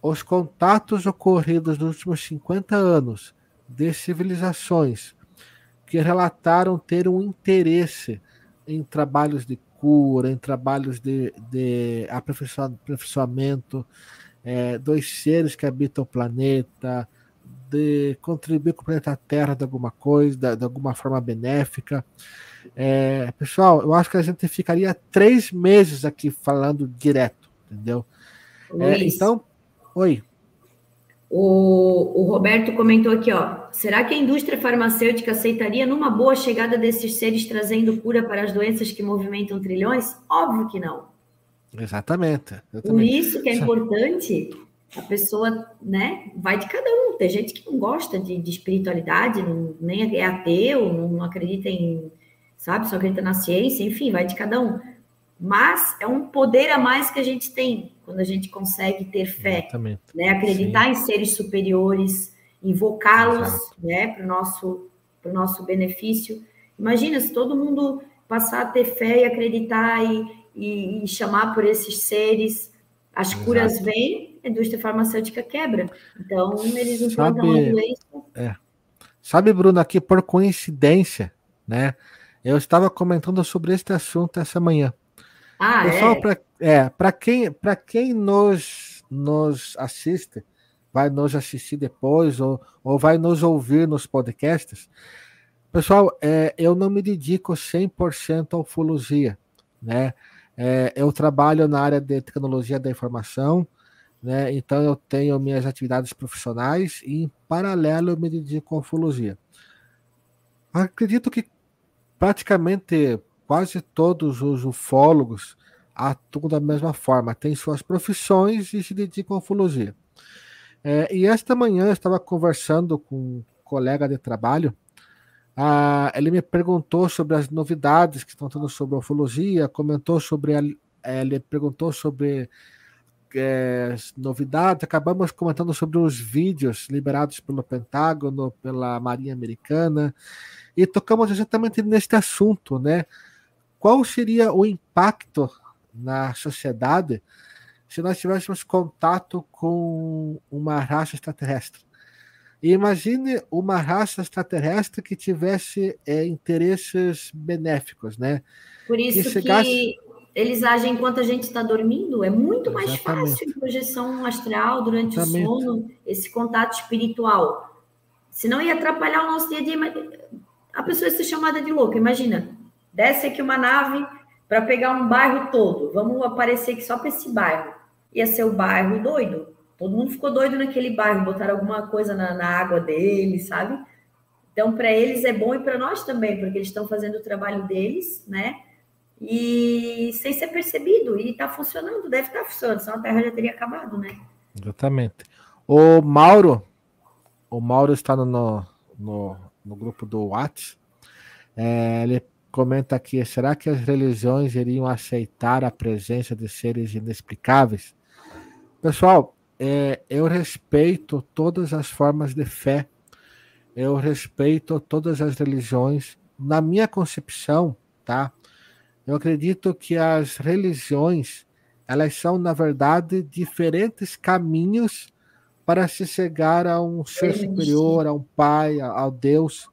os contatos ocorridos nos últimos 50 anos de civilizações que relataram ter um interesse em trabalhos de cura, em trabalhos de, de aperfeiçoamento é, dos seres que habitam o planeta, de contribuir com o planeta Terra de alguma coisa, de, alguma forma benéfica. É, pessoal, eu acho que a gente ficaria três meses aqui falando direto, entendeu? É, então, Oi. O, o Roberto comentou aqui, ó. Será que a indústria farmacêutica aceitaria numa boa chegada desses seres trazendo cura para as doenças que movimentam trilhões? Óbvio que não. Exatamente. exatamente. Por isso que é importante a pessoa, né? Vai de cada um. Tem gente que não gosta de, de espiritualidade, não, nem é ateu, não acredita em, sabe, só acredita na ciência, enfim, vai de cada um. Mas é um poder a mais que a gente tem quando a gente consegue ter fé, né? acreditar Sim. em seres superiores, invocá-los né? para o nosso, nosso benefício. Imagina se todo mundo passar a ter fé e acreditar e, e, e chamar por esses seres, as Exato. curas vêm, a indústria farmacêutica quebra. Então, eles implantam Sabe, a doença. É. Sabe, Bruno, aqui por coincidência, né? Eu estava comentando sobre este assunto essa manhã. Ah, Pessoal, é? para é, quem, quem nos, nos assiste, vai nos assistir depois ou, ou vai nos ouvir nos podcasts, pessoal, é, eu não me dedico 100% à ufologia, né? É, eu trabalho na área de tecnologia da informação, né? Então eu tenho minhas atividades profissionais e em paralelo eu me dedico à ufologia. Acredito que praticamente quase todos os ufólogos atuam da mesma forma, têm suas profissões e se dedicam à ufologia. É, e esta manhã eu estava conversando com um colega de trabalho Ah, ele me perguntou sobre as novidades que estão tendo sobre a ufologia, comentou sobre a, eh, ele perguntou sobre é, novidades, acabamos comentando sobre os vídeos liberados pelo Pentágono, pela Marinha Americana, e tocamos exatamente neste assunto, né? Qual seria o impacto na sociedade se nós tivéssemos contato com uma raça extraterrestre? E imagine uma raça extraterrestre que tivesse é, interesses benéficos, né? Por isso que, chegasse... que eles agem enquanto a gente está dormindo. É muito mais Exatamente. fácil projeção astral durante Exatamente. o sono, esse contato espiritual. Senão ia atrapalhar o nosso dia a dia. A pessoa ia ser chamada de louca. Imagina, desce aqui uma nave para pegar um bairro todo. Vamos aparecer aqui só para esse bairro. Ia ser o bairro doido. Todo mundo ficou doido naquele bairro, botaram alguma coisa na, na água deles, sabe? Então, para eles é bom e para nós também, porque eles estão fazendo o trabalho deles, né? E sem ser percebido, e está funcionando, deve estar tá funcionando, senão a Terra já teria acabado, né? Exatamente. O Mauro, o Mauro está no, no, no grupo do WhatsApp, é, ele comenta aqui: será que as religiões iriam aceitar a presença de seres inexplicáveis? Pessoal, é, eu respeito todas as formas de fé, eu respeito todas as religiões. Na minha concepção, tá? Eu acredito que as religiões, elas são, na verdade, diferentes caminhos para se chegar a um ser superior, a um pai, ao Deus?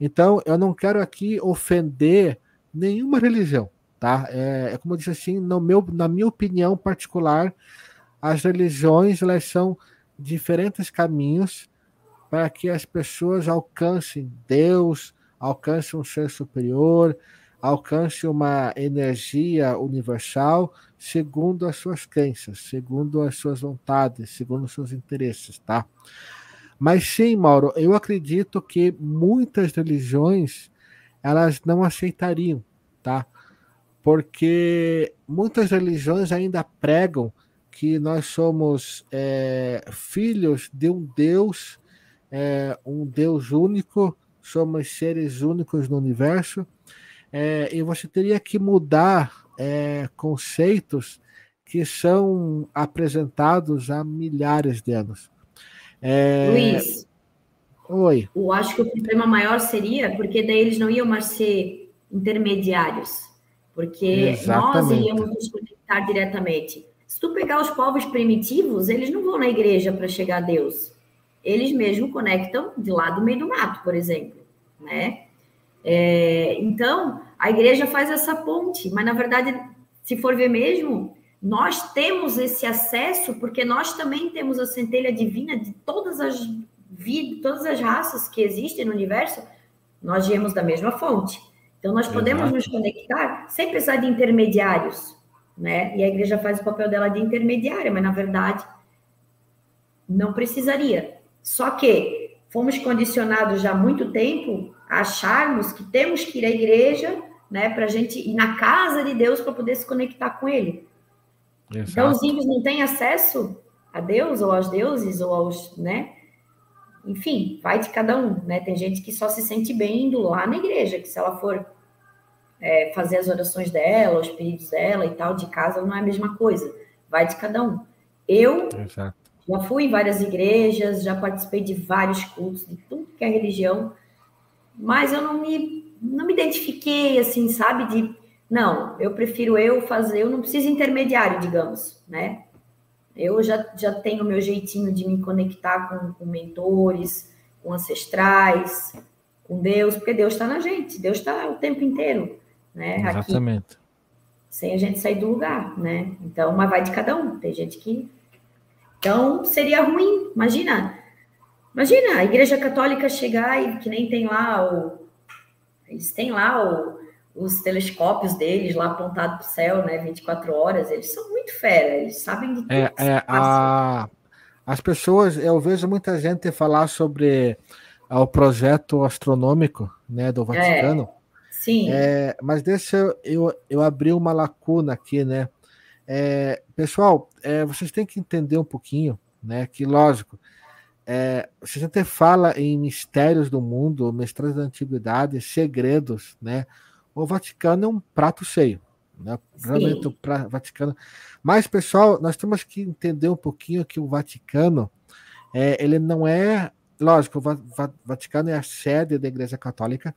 Então, eu não quero aqui ofender nenhuma religião, tá? É, é como eu disse assim, no meu, na minha opinião particular, as religiões elas são diferentes caminhos para que as pessoas alcancem Deus, alcancem um ser superior, alcancem uma energia universal segundo as suas crenças, segundo as suas vontades, segundo os seus interesses, tá? Mas sim, Mauro, eu acredito que muitas religiões elas não aceitariam, tá? Porque muitas religiões ainda pregam que nós somos é, filhos de um Deus, é, um Deus único, somos seres únicos no universo, é, e você teria que mudar é, conceitos que são apresentados há milhares de anos. É, Luiz, oi. Eu acho que o problema maior seria porque daí eles não iam mais ser intermediários, porque Exatamente. nós iríamos nos conectar diretamente. Se tu pegar os povos primitivos, eles não vão na igreja para chegar a Deus. Eles mesmo conectam de lá do meio do mato, por exemplo, né? É, então, a igreja faz essa ponte, mas na verdade, se for ver mesmo, nós temos esse acesso porque nós também temos a centelha divina de todas as vidas, todas as raças que existem no universo, nós viemos da mesma fonte. Então, nós podemos Exato. nos conectar sem precisar de intermediários né? E a igreja faz o papel dela de intermediária, mas na verdade não precisaria. Só que fomos condicionados já há muito tempo a acharmos que temos que ir à igreja, né, para a gente ir na casa de Deus para poder se conectar com Ele. Exato. Então os índios não têm acesso a Deus ou aos deuses ou aos, né? Enfim, vai de cada um, né? Tem gente que só se sente bem indo lá na igreja, que se ela for é, fazer as orações dela, os pedidos dela e tal, de casa não é a mesma coisa. Vai de cada um. Eu Exato. já fui em várias igrejas, já participei de vários cultos, de tudo que é religião, mas eu não me, não me identifiquei assim, sabe? De não, eu prefiro eu fazer, eu não preciso intermediário, digamos, né? Eu já, já tenho o meu jeitinho de me conectar com, com mentores, com ancestrais, com Deus, porque Deus está na gente, Deus está o tempo inteiro né? Exatamente. Aqui, sem a gente sair do lugar, né? Então, mas vai de cada um. Tem gente que. Então, seria ruim. Imagina. Imagina a Igreja Católica chegar e que nem tem lá o. Eles têm lá o, os telescópios deles lá apontados para o céu, né? 24 horas. Eles são muito fera, eles sabem de tudo. É, é a, as pessoas, eu vejo muita gente falar sobre o projeto astronômico né, do Vaticano. É. Sim. É, mas deixa eu, eu, eu abrir uma lacuna aqui, né? É, pessoal, é, vocês têm que entender um pouquinho, né? Que, lógico, é, se a gente fala em mistérios do mundo, mistérios da antiguidade, segredos, né? O Vaticano é um prato cheio. Né? Realmente o pra, Vaticano. Mas, pessoal, nós temos que entender um pouquinho que o Vaticano é, ele não é. Lógico, o Va Vaticano é a sede da Igreja Católica,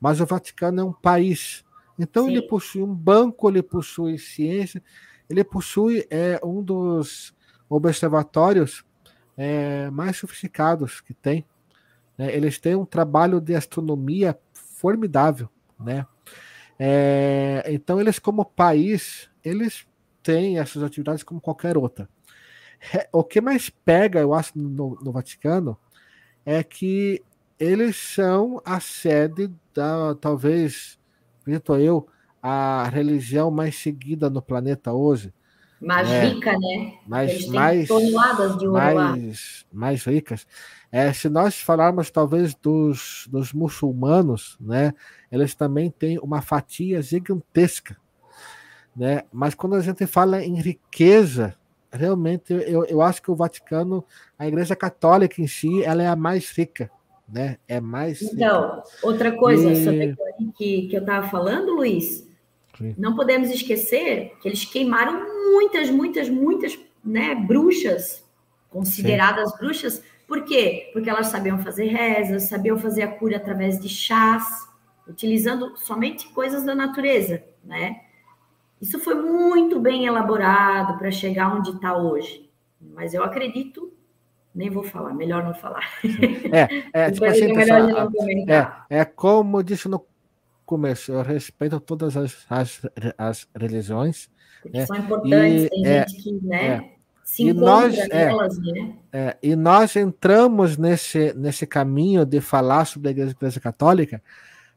mas o Vaticano é um país. Então, Sim. ele possui um banco, ele possui ciência, ele possui é, um dos observatórios é, mais sofisticados que tem. Né? Eles têm um trabalho de astronomia formidável, né? É, então, eles, como país, eles têm essas atividades como qualquer outra. É, o que mais pega, eu acho, no, no Vaticano é que eles são a sede da, talvez, acredito eu, a religião mais seguida no planeta hoje. Mais é, rica, né? Mais, mais, toneladas de ouro mais, lá. mais ricas. É, se nós falarmos talvez dos, dos muçulmanos, né, eles também têm uma fatia gigantesca, né? Mas quando a gente fala em riqueza, realmente eu, eu acho que o Vaticano, a Igreja Católica em si, ela é a mais rica, né? É mais. Então, rica. outra coisa e... sobre que, que eu estava falando, Luiz, Sim. não podemos esquecer que eles queimaram muitas, muitas, muitas, né, bruxas consideradas Sim. bruxas por quê? Porque elas sabiam fazer rezas, sabiam fazer a cura através de chás, utilizando somente coisas da natureza, né? Isso foi muito bem elaborado para chegar onde está hoje. Mas eu acredito, nem vou falar, melhor não falar. É, é, tipo assim, é, pessoal, é, é como disse no começo, eu respeito todas as, as, as religiões. Né? São importantes, e, tem é, gente que, né? É, se e nós, é, nelas, né? É, e nós entramos nesse, nesse caminho de falar sobre a Igreja, a Igreja Católica,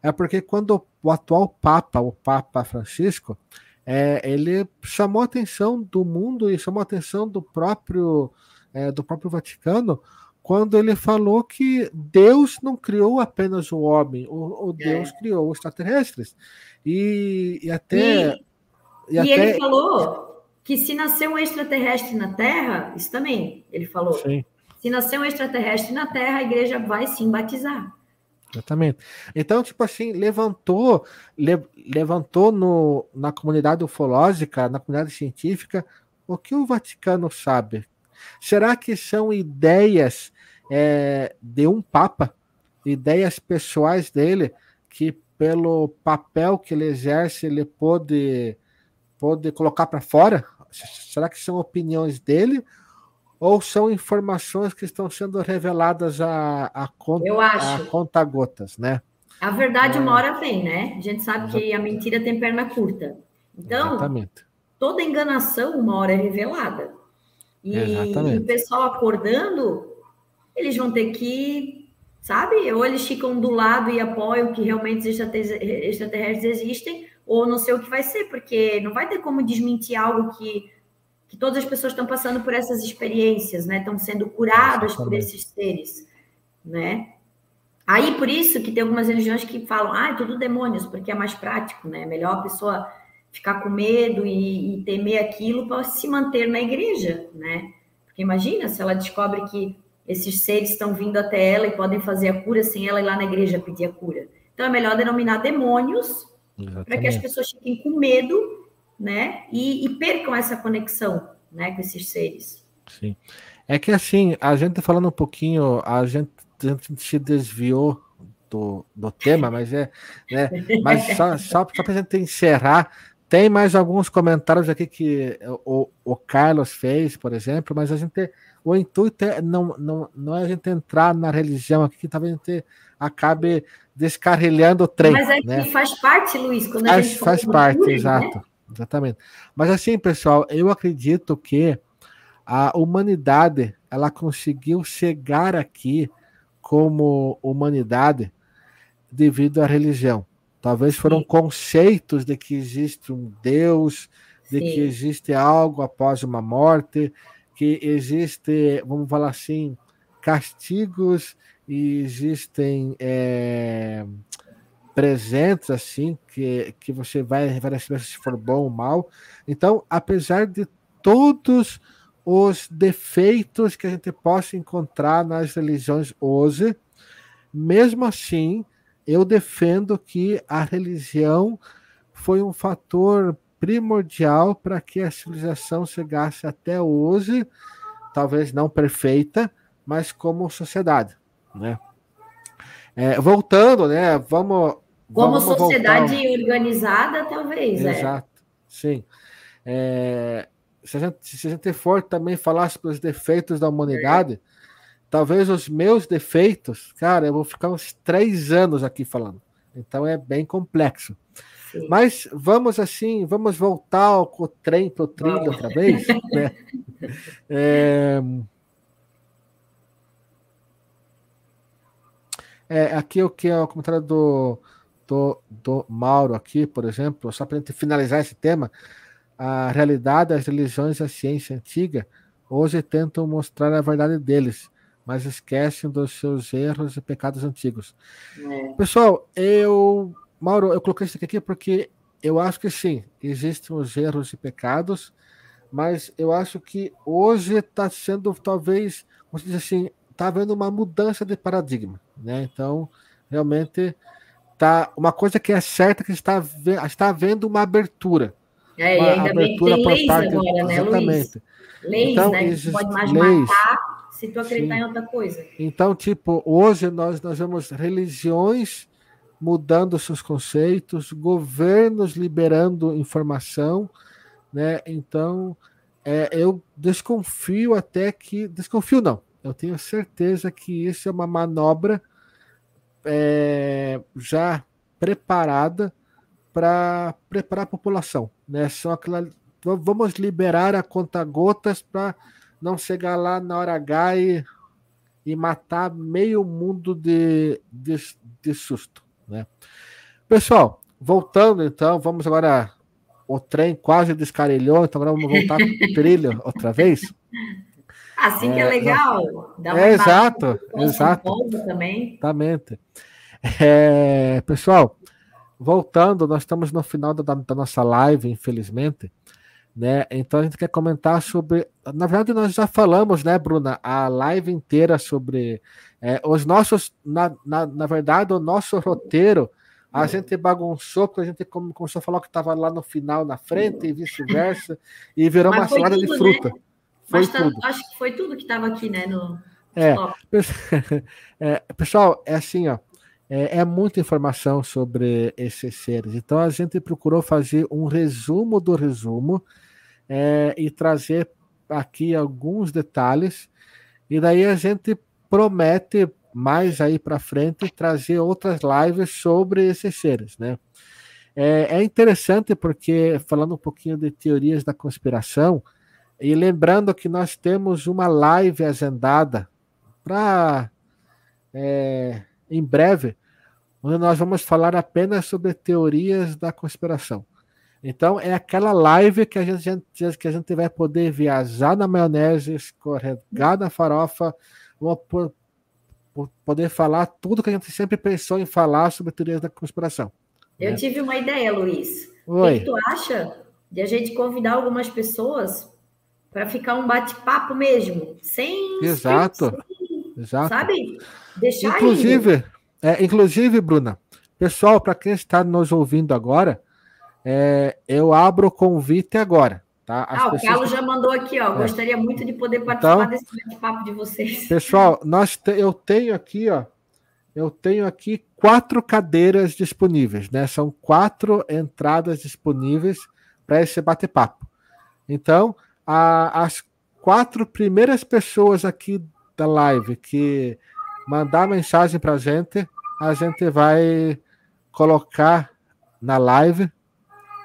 é porque quando o atual Papa, o Papa Francisco, é, ele chamou a atenção do mundo e chamou a atenção do próprio, é, do próprio Vaticano quando ele falou que Deus não criou apenas o homem, o, o Deus é. criou os extraterrestres. E, e até. E, e, e até, ele falou que se nascer um extraterrestre na Terra, isso também, ele falou. Sim. Se nascer um extraterrestre na Terra, a igreja vai sim batizar. Exatamente. Então, tipo assim, levantou, le, levantou no, na comunidade ufológica, na comunidade científica, o que o Vaticano sabe. Será que são ideias é, de um Papa, ideias pessoais dele, que pelo papel que ele exerce, ele pode, pode colocar para fora? Será que são opiniões dele ou são informações que estão sendo reveladas a, a, conta, a conta gotas, né? A verdade é... uma hora vem, né? A gente sabe Exatamente. que a mentira tem perna curta. Então, Exatamente. toda enganação uma hora é revelada. E, e o pessoal acordando, eles vão ter que, sabe? Ou eles ficam do lado e apoiam que realmente os extraterrestres existem, ou não sei o que vai ser, porque não vai ter como desmentir algo que, que todas as pessoas estão passando por essas experiências, né? Estão sendo curadas por esses seres, né? Aí, por isso que tem algumas religiões que falam, ah, é tudo demônios, porque é mais prático, né? É melhor a pessoa ficar com medo e, e temer aquilo para se manter na igreja, né? Porque imagina se ela descobre que esses seres estão vindo até ela e podem fazer a cura sem ela ir lá na igreja pedir a cura. Então é melhor denominar demônios para que as pessoas fiquem com medo, né? E, e, percam essa conexão, né, com esses seres. Sim. É que assim, a gente falando um pouquinho, a gente, a gente se desviou do, do tema, mas é, né? Mas só, só, só para a gente encerrar, tem mais alguns comentários aqui que o, o Carlos fez, por exemplo, mas a gente o intuito é não, não, não é a gente entrar na religião aqui, que talvez a gente acabe descarrilhando o trem. Mas é né? que faz parte, Luiz, quando faz, a gente faz parte, né? exato, né? exatamente. Mas assim, pessoal, eu acredito que a humanidade ela conseguiu chegar aqui como humanidade devido à religião. Talvez foram Sim. conceitos de que existe um Deus, de Sim. que existe algo após uma morte, que existe, vamos falar assim, castigos e existem é, presentes assim que, que você vai, vai receber se for bom ou mal. Então, apesar de todos os defeitos que a gente possa encontrar nas religiões hoje. Mesmo assim, eu defendo que a religião foi um fator primordial para que a civilização chegasse até hoje, talvez não perfeita, mas como sociedade, né? É, voltando, né? Vamos como vamos sociedade voltar. organizada, talvez. É. Exato, é. sim. É, se, a gente, se a gente for também falar sobre os defeitos da humanidade, talvez os meus defeitos, cara, eu vou ficar uns três anos aqui falando. Então é bem complexo. Sim. Mas vamos assim, vamos voltar ao trem para o trilho outra vez. né? é, é, aqui o que é o comentário do do, do Mauro aqui, por exemplo, só para gente finalizar esse tema, a realidade das religiões a ciência antiga hoje tentam mostrar a verdade deles, mas esquecem dos seus erros e pecados antigos. É. Pessoal, eu, Mauro, eu coloquei isso aqui porque eu acho que sim, existem os erros e pecados, mas eu acho que hoje está sendo talvez, como se diz assim, está havendo uma mudança de paradigma, né? Então, realmente tá uma coisa que é certa que está está havendo uma abertura. É, uma e ainda abertura bem que tem leis parte, agora, né, exatamente. Luiz? Leis, então, né? Que pode mais leis, matar se tu acreditar sim. em outra coisa. Então, tipo, hoje nós, nós vemos religiões mudando seus conceitos, governos liberando informação, né? Então, é, eu desconfio até que. Desconfio não. Eu tenho certeza que isso é uma manobra é, já preparada para preparar a população. Né? São aquela, vamos liberar a conta gotas para não chegar lá na hora H e, e matar meio mundo de, de, de susto. Né? Pessoal, voltando então, vamos agora. O trem quase descarelhou, então agora vamos voltar para o trilho outra vez. Assim que é, é legal. Dá é, exato, exato. Também. Exatamente. É, pessoal, voltando, nós estamos no final da, da, nossa live, infelizmente. Né? Então a gente quer comentar sobre. Na verdade, nós já falamos, né, Bruna, a live inteira sobre é, os nossos. Na, na, na verdade, o nosso roteiro a gente bagunçou, porque a gente começou a falar que estava lá no final, na frente, e vice-versa, e virou Mas uma salada tudo, de né? fruta. Né? Foi tá, tudo. Acho que foi tudo que estava aqui, né? No... É, é, pessoal, é assim, ó. É, é, muita informação sobre esses seres. Então a gente procurou fazer um resumo do resumo é, e trazer aqui alguns detalhes. E daí a gente promete mais aí para frente trazer outras lives sobre esses seres, né? É, é interessante porque falando um pouquinho de teorias da conspiração, e lembrando que nós temos uma live agendada para é, em breve, onde nós vamos falar apenas sobre teorias da conspiração. Então é aquela live que a gente, que a gente vai poder viajar na maionese, escorregar na farofa, por, por poder falar tudo que a gente sempre pensou em falar sobre teorias da conspiração. Eu né? tive uma ideia, Luiz. Oi. O que tu acha de a gente convidar algumas pessoas para ficar um bate-papo mesmo, sem. Exato. Sem, Exato. Sabe? Deixar Inclusive, é, inclusive, Bruna, pessoal, para quem está nos ouvindo agora, é, eu abro o convite agora. Tá? As ah, o Carlos já mandou aqui, ó. É. Gostaria muito de poder participar então, desse bate-papo de vocês. Pessoal, nós te, eu tenho aqui, ó. Eu tenho aqui quatro cadeiras disponíveis, né? São quatro entradas disponíveis para esse bate-papo. Então, a, as quatro primeiras pessoas aqui da live que mandar mensagem para a gente, a gente vai colocar na live.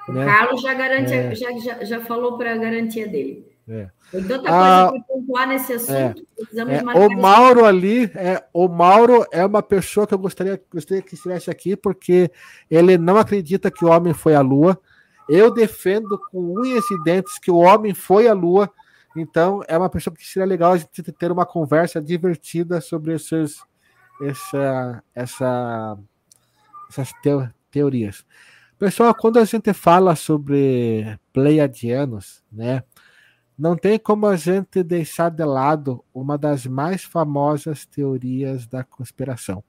O né? Carlos já, garante, é. já, já, já falou para a garantia dele. É. Tem tanta coisa ah, para pontuar nesse é. assunto. É. É, o Mauro ali, é, o Mauro é uma pessoa que eu gostaria, gostaria que estivesse aqui, porque ele não acredita que o homem foi à Lua. Eu defendo com unhas e dentes que o homem foi à Lua. Então, é uma pessoa que seria legal a gente ter uma conversa divertida sobre esses, essa, essa, essas teorias. Pessoal, quando a gente fala sobre pleiadianos, né? não tem como a gente deixar de lado uma das mais famosas teorias da conspiração.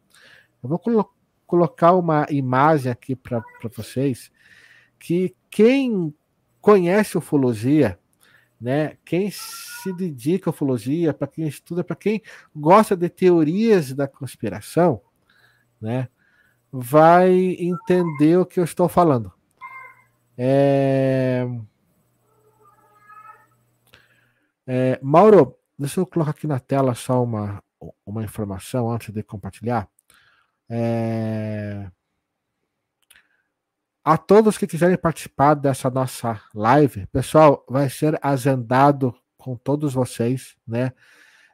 Eu vou colo colocar uma imagem aqui para vocês que quem conhece ufologia, né, quem se dedica à ufologia, para quem estuda, para quem gosta de teorias da conspiração, né, vai entender o que eu estou falando. É... É, Mauro, deixa eu colocar aqui na tela só uma, uma informação antes de compartilhar. É... A todos que quiserem participar dessa nossa live, pessoal, vai ser agendado com todos vocês, né?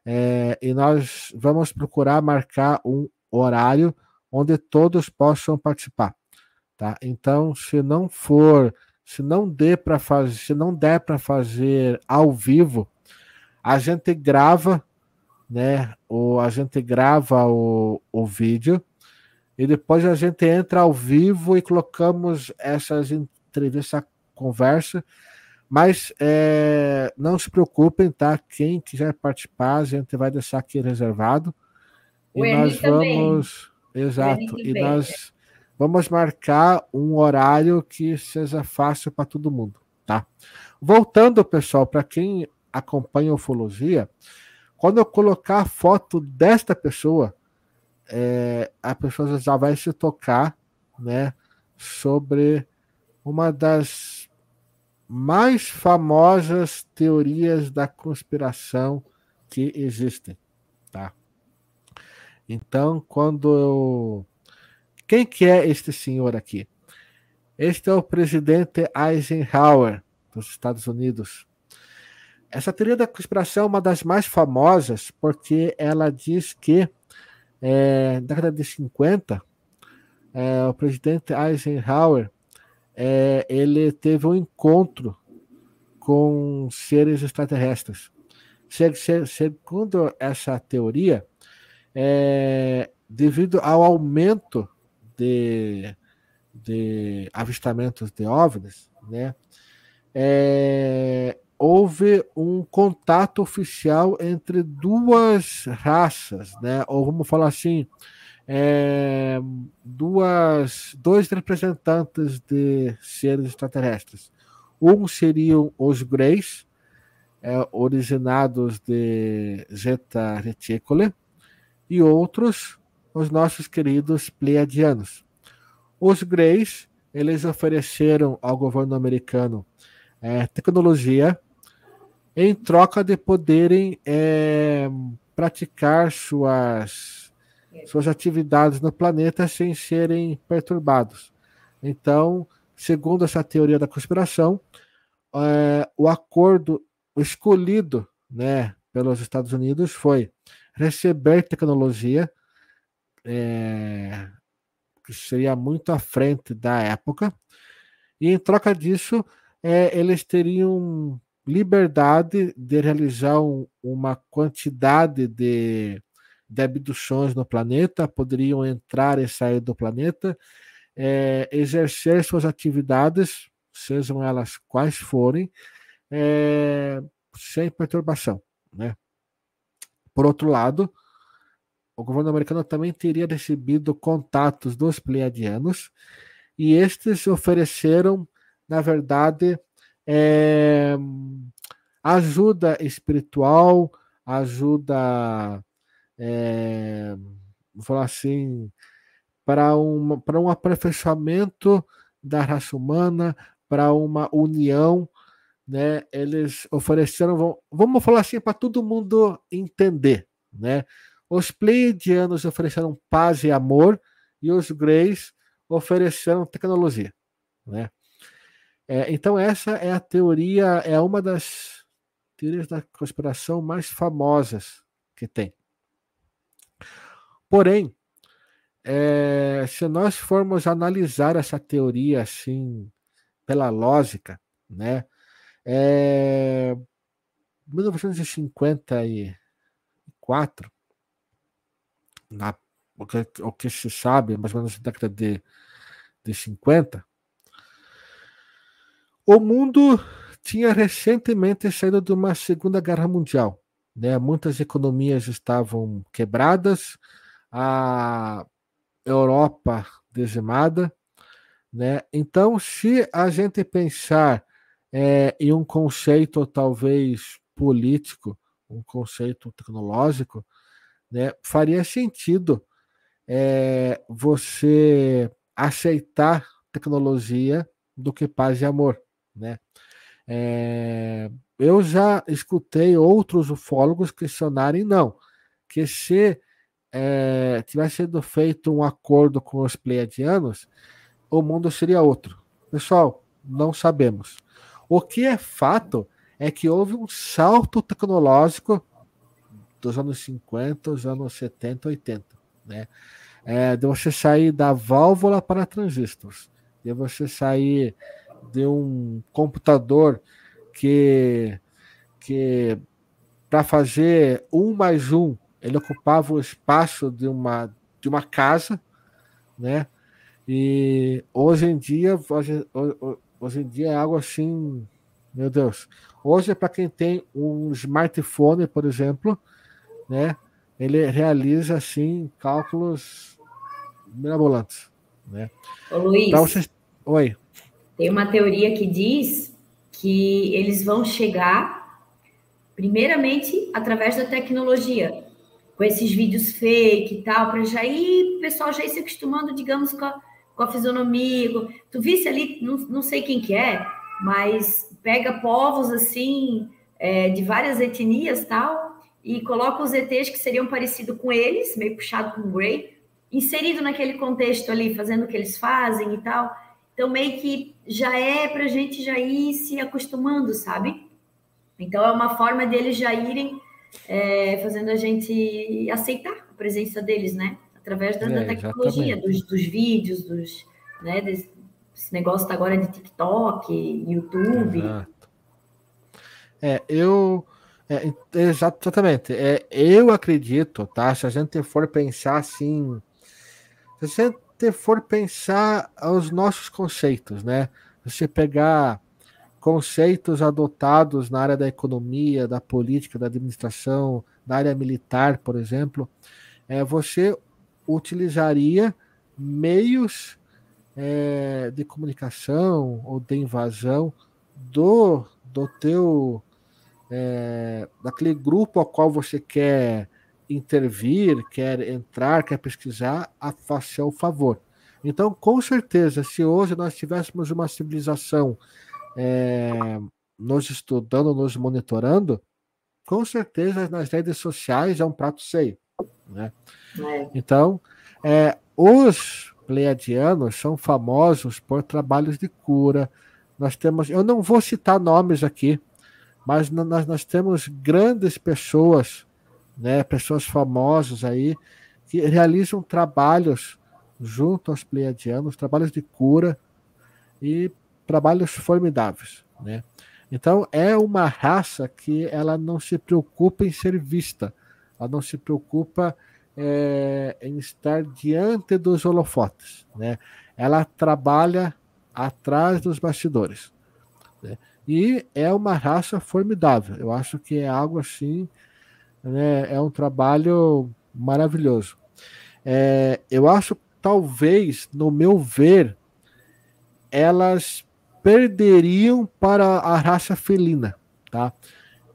É, e nós vamos procurar marcar um horário onde todos possam participar, tá? Então, se não for, se não der para fazer, se não der para fazer ao vivo, a gente grava, né? O, a gente grava o, o vídeo e depois a gente entra ao vivo e colocamos essas entrevistas, conversa. Mas é, não se preocupem, tá? Quem quiser participar, a gente vai deixar aqui reservado. O e nós vamos. Exato. E nós vamos marcar um horário que seja fácil para todo mundo, tá? Voltando, pessoal, para quem acompanha a ufologia, quando eu colocar a foto desta pessoa, é, a pessoa já vai se tocar né, sobre uma das mais famosas teorias da conspiração que existem. Tá? Então, quando eu. Quem que é este senhor aqui? Este é o presidente Eisenhower dos Estados Unidos. Essa teoria da conspiração é uma das mais famosas porque ela diz que é, na década de 50, é, o presidente Eisenhower é, ele teve um encontro com seres extraterrestres. Segundo essa teoria, é, devido ao aumento de, de avistamentos de OVNIs, né, é, houve um contato oficial entre duas raças, né? Ou vamos falar assim, é, duas, dois representantes de seres extraterrestres. Um seriam os Greys, é, originados de Zeta Reticuli, e outros, os nossos queridos Pleiadianos. Os Greys, eles ofereceram ao governo americano é, tecnologia em troca de poderem é, praticar suas, suas atividades no planeta sem serem perturbados. Então, segundo essa teoria da conspiração, é, o acordo escolhido né, pelos Estados Unidos foi receber tecnologia é, que seria muito à frente da época, e em troca disso, é, eles teriam liberdade de realizar um, uma quantidade de, de abduções no planeta, poderiam entrar e sair do planeta, é, exercer suas atividades, sejam elas quais forem, é, sem perturbação. Né? Por outro lado, o governo americano também teria recebido contatos dos pleiadianos e estes ofereceram, na verdade, é, ajuda espiritual, ajuda, é, vou falar assim, para, uma, para um aperfeiçoamento da raça humana, para uma união, né? Eles ofereceram, vamos falar assim, para todo mundo entender, né? Os pleiadianos ofereceram paz e amor e os greys ofereceram tecnologia, né? É, então, essa é a teoria, é uma das teorias da conspiração mais famosas que tem. Porém, é, se nós formos analisar essa teoria assim, pela lógica, né? É, 1954, na, o, que, o que se sabe, mais ou menos na década de, de 50, o mundo tinha recentemente saído de uma Segunda Guerra Mundial. Né? Muitas economias estavam quebradas, a Europa dizimada. Né? Então, se a gente pensar é, em um conceito talvez político, um conceito tecnológico, né, faria sentido é, você aceitar tecnologia do que paz e amor, né? É, eu já escutei outros ufólogos questionarem não, que se é, tivesse sido feito um acordo com os pleiadianos, o mundo seria outro. Pessoal, não sabemos. O que é fato é que houve um salto tecnológico dos anos 50, dos anos 70, 80, né? É, de você sair da válvula para transistores, de você sair de um computador que, que para fazer um mais um, ele ocupava o espaço de uma, de uma casa, né? E hoje em dia, hoje, hoje em dia é algo assim, meu Deus. Hoje, para quem tem um smartphone, por exemplo, né? Ele realiza assim cálculos mirabolantes, né? Ô, Luiz. Vocês... Oi. Tem uma teoria que diz que eles vão chegar primeiramente através da tecnologia, com esses vídeos fake e tal, para já ir, o pessoal já ir se acostumando, digamos, com a, com a fisionomia. Tu visse ali, não, não sei quem que é, mas pega povos assim, é, de várias etnias tal, e coloca os ETs que seriam parecidos com eles, meio puxado com o Grey, inserido naquele contexto ali, fazendo o que eles fazem e tal. Então, meio que já é para a gente já ir se acostumando, sabe? Então, é uma forma deles já irem é, fazendo a gente aceitar a presença deles, né? Através da, é, da tecnologia, dos, dos, vídeos, dos, né? Desse, esse negócio tá agora de TikTok, YouTube. Exato. É, eu é, exatamente. É, eu acredito, tá? Se a gente for pensar assim, se a gente for pensar os nossos conceitos, né? Você pegar conceitos adotados na área da economia, da política, da administração, na área militar, por exemplo, é, você utilizaria meios é, de comunicação ou de invasão do, do teu é, daquele grupo ao qual você quer intervir, quer entrar, quer pesquisar, a o favor. Então, com certeza, se hoje nós tivéssemos uma civilização é, nos estudando, nos monitorando, com certeza nas redes sociais é um prato cheio. Né? É. Então, é, os pleiadianos são famosos por trabalhos de cura. Nós temos, eu não vou citar nomes aqui, mas nós, nós temos grandes pessoas, né, pessoas famosas aí, que realizam trabalhos junto aos pleiadianos, trabalhos de cura e trabalhos formidáveis, né? Então é uma raça que ela não se preocupa em ser vista, ela não se preocupa é, em estar diante dos holofotes, né? Ela trabalha atrás dos bastidores. Né? E é uma raça formidável. Eu acho que é algo assim, né, é um trabalho maravilhoso. É, eu acho, talvez, no meu ver, elas perderiam para a raça felina, tá?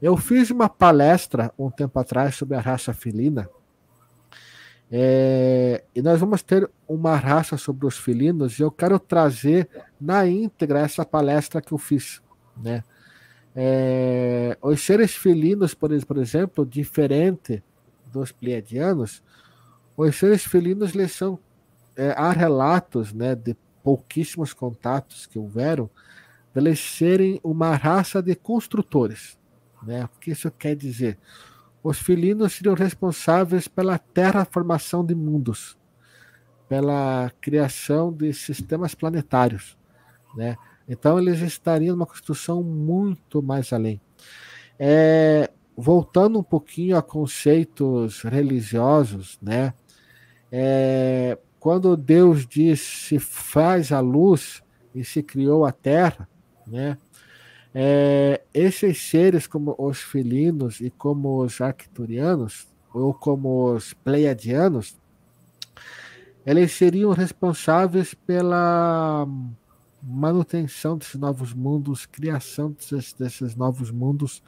Eu fiz uma palestra um tempo atrás sobre a raça felina, é, e nós vamos ter uma raça sobre os felinos, e eu quero trazer na íntegra essa palestra que eu fiz né? É, os seres felinos, por, exemplo, diferente dos pleiadianos, os seres felinos eles são, é, há relatos né, de pouquíssimos contatos que houveram, de eles serem uma raça de construtores. Né? O que isso quer dizer? Os felinos seriam responsáveis pela terraformação de mundos, pela criação de sistemas planetários. Né? Então eles estariam numa construção muito mais além. É, voltando um pouquinho a conceitos religiosos, né? É, quando Deus disse faz a luz e se criou a terra, né? É, esses seres, como os felinos e como os arcturianos, ou como os pleiadianos, eles seriam responsáveis pela manutenção desses novos mundos, criação desses, desses novos mundos.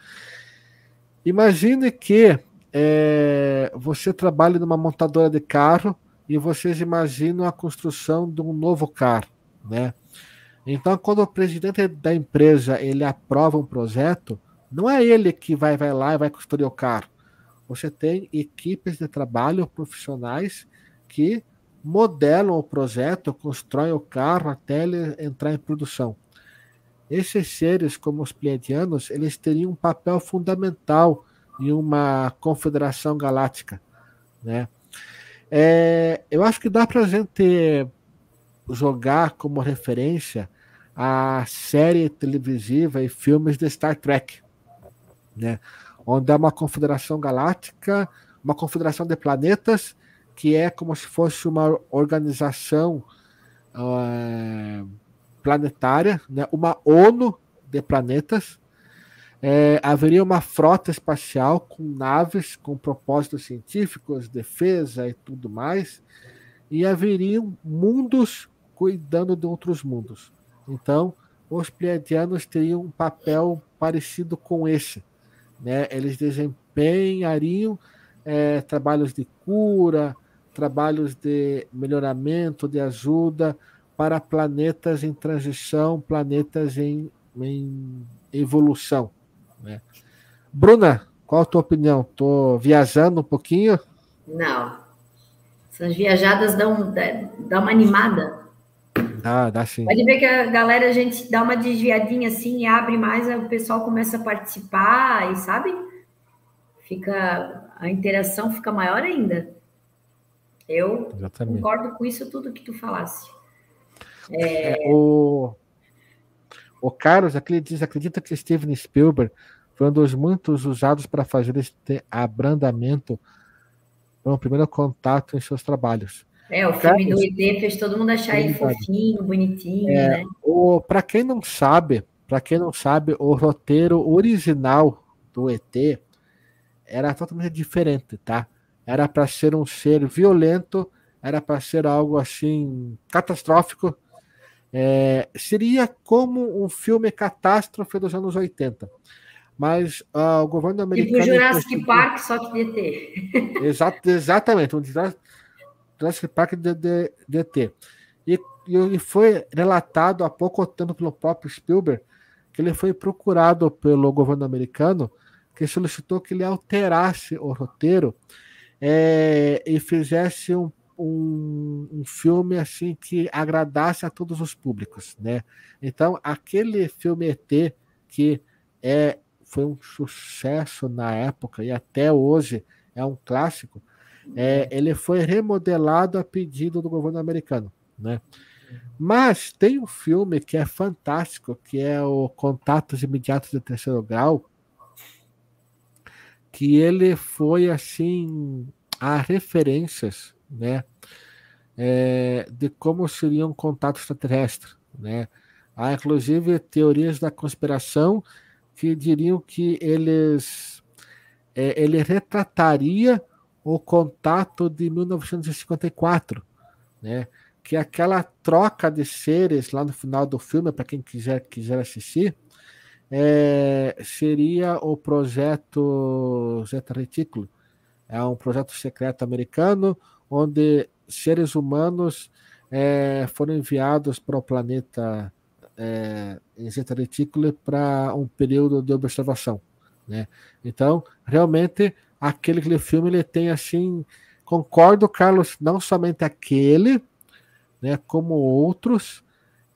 Imagine que é, você trabalha numa montadora de carro e vocês imaginam a construção de um novo carro, né? Então, quando o presidente da empresa ele aprova um projeto, não é ele que vai, vai lá e vai construir o carro. Você tem equipes de trabalho profissionais que modelam o projeto, constroem o carro até ele entrar em produção. Esses seres, como os pleiadianos, eles teriam um papel fundamental em uma confederação galáctica, né? É, eu acho que dá para a gente jogar como referência a série televisiva e filmes de Star Trek, né? onde é uma confederação galáctica, uma confederação de planetas, que é como se fosse uma organização uh, planetária, né? uma ONU de planetas. É, haveria uma frota espacial com naves com propósitos científicos, defesa e tudo mais, e haveriam mundos cuidando de outros mundos. Então, os pleiadianos teriam um papel parecido com esse. Né? Eles desempenhariam é, trabalhos de cura, trabalhos de melhoramento, de ajuda para planetas em transição, planetas em, em evolução. Né? Bruna, qual a tua opinião? Estou viajando um pouquinho? Não. Essas viajadas dão, dão uma animada. Dá, dá sim. Pode ver que a galera, a gente dá uma desviadinha assim e abre mais, o pessoal começa a participar e sabe? Fica a interação fica maior ainda. Eu Exatamente. concordo com isso tudo que tu falasse. É... É, o, o Carlos aqui diz, acredita que Steven Spielberg foi um dos muitos usados para fazer este abrandamento para um primeiro contato em seus trabalhos. É, o filme do ET fez todo mundo achar ele fofinho, bonitinho, é, né? Para quem não sabe, para quem não sabe, o roteiro original do ET era totalmente diferente, tá? Era para ser um ser violento, era para ser algo assim catastrófico. É, seria como um filme catástrofe dos anos 80. Mas uh, o governo americano. Tipo Jurassic Park, só que de ET. Exato, exatamente. Um Jurassic Park ET. E, e foi relatado há pouco tempo pelo próprio Spielberg que ele foi procurado pelo governo americano que solicitou que ele alterasse o roteiro é, e fizesse um, um, um, filme assim que agradasse a todos os públicos, né? Então aquele filme ET que é foi um sucesso na época e até hoje é um clássico, é, ele foi remodelado a pedido do governo americano, né? Mas tem um filme que é fantástico, que é o Contatos Imediatos de Terceiro Grau, que ele foi assim a referências, né, é, de como seria um contato extraterrestre, né? Há inclusive teorias da conspiração que diriam que eles é, ele retrataria o contato de 1954, né? Que é aquela troca de seres lá no final do filme, para quem quiser quiser assistir, é, seria o projeto Zeta Retículo. É um projeto secreto americano onde seres humanos é, foram enviados para o planeta é, em Zeta Retículo para um período de observação. Né? Então, realmente, aquele filme ele tem assim. Concordo, Carlos, não somente aquele, né, como outros,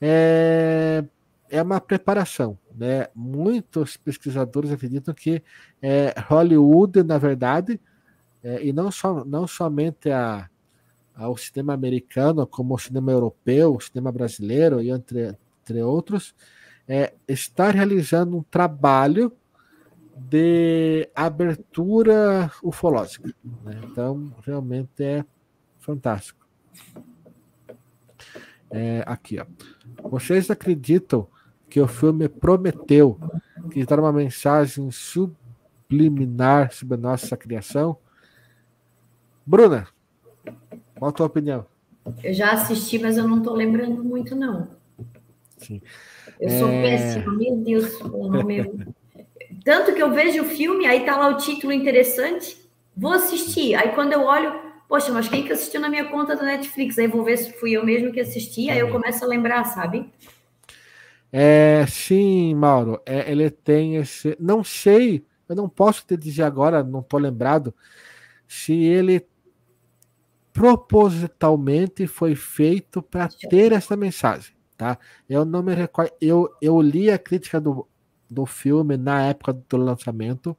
é, é uma preparação. Né? Muitos pesquisadores acreditam que é, Hollywood, na verdade, é, e não, só, não somente a, ao cinema americano, como o cinema europeu, o cinema brasileiro e entre, entre outros, é, está realizando um trabalho de abertura ufológica. Né? Então, realmente é fantástico. É, aqui, ó. Vocês acreditam que o filme Prometeu quis dar uma mensagem subliminar sobre a nossa criação. Bruna, qual a tua opinião? Eu já assisti, mas eu não estou lembrando muito, não. Sim. Eu sou é... péssima, meu Deus. Meu... Tanto que eu vejo o filme, aí tá lá o título interessante, vou assistir. Aí quando eu olho, poxa, mas quem que assistiu na minha conta do Netflix? Aí vou ver se fui eu mesmo que assisti, aí eu começo a lembrar, sabe? É, sim, Mauro, é, ele tem esse. Não sei, eu não posso te dizer agora, não estou lembrado, se ele propositalmente foi feito para ter essa mensagem, tá? Eu não me recordo, eu, eu li a crítica do, do filme na época do lançamento,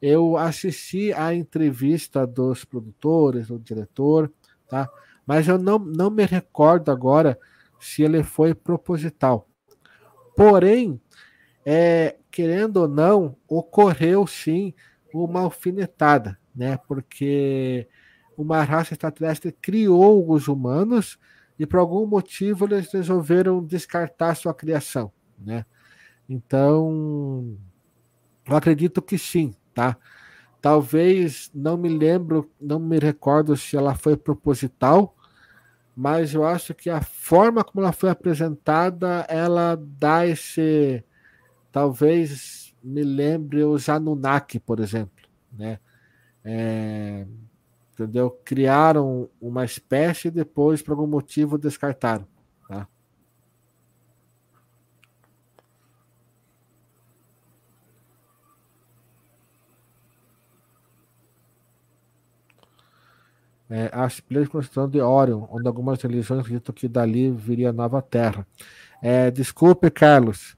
eu assisti a entrevista dos produtores, do diretor, tá? Mas eu não, não me recordo agora se ele foi proposital. Porém, é, querendo ou não, ocorreu sim uma alfinetada, né? Porque uma raça extraterrestre criou os humanos e por algum motivo eles resolveram descartar sua criação, né? Então, eu acredito que sim, tá? Talvez não me lembro, não me recordo se ela foi proposital, mas eu acho que a forma como ela foi apresentada, ela dá esse, talvez me lembre os Anunnaki, por exemplo, né? É, entendeu? Criaram uma espécie e depois, por algum motivo, descartaram. Tá? É, as de construção de Orion, onde algumas religiões acreditam que dali viria nova Terra. É, desculpe, Carlos,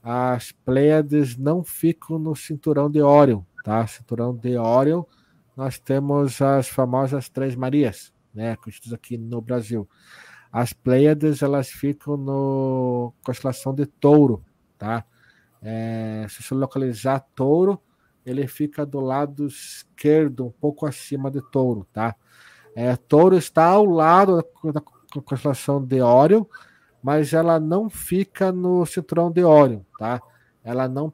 as Pleiades não ficam no cinturão de Orion, tá? Cinturão de Orion nós temos as famosas Três Marias, né, conhecidas aqui no Brasil. As Pleiades, elas ficam no constelação de Touro, tá? É, se você localizar Touro, ele fica do lado esquerdo, um pouco acima de Touro, tá? É, Touro está ao lado da, constelação de Órion, mas ela não fica no cinturão de Órion, tá? Ela não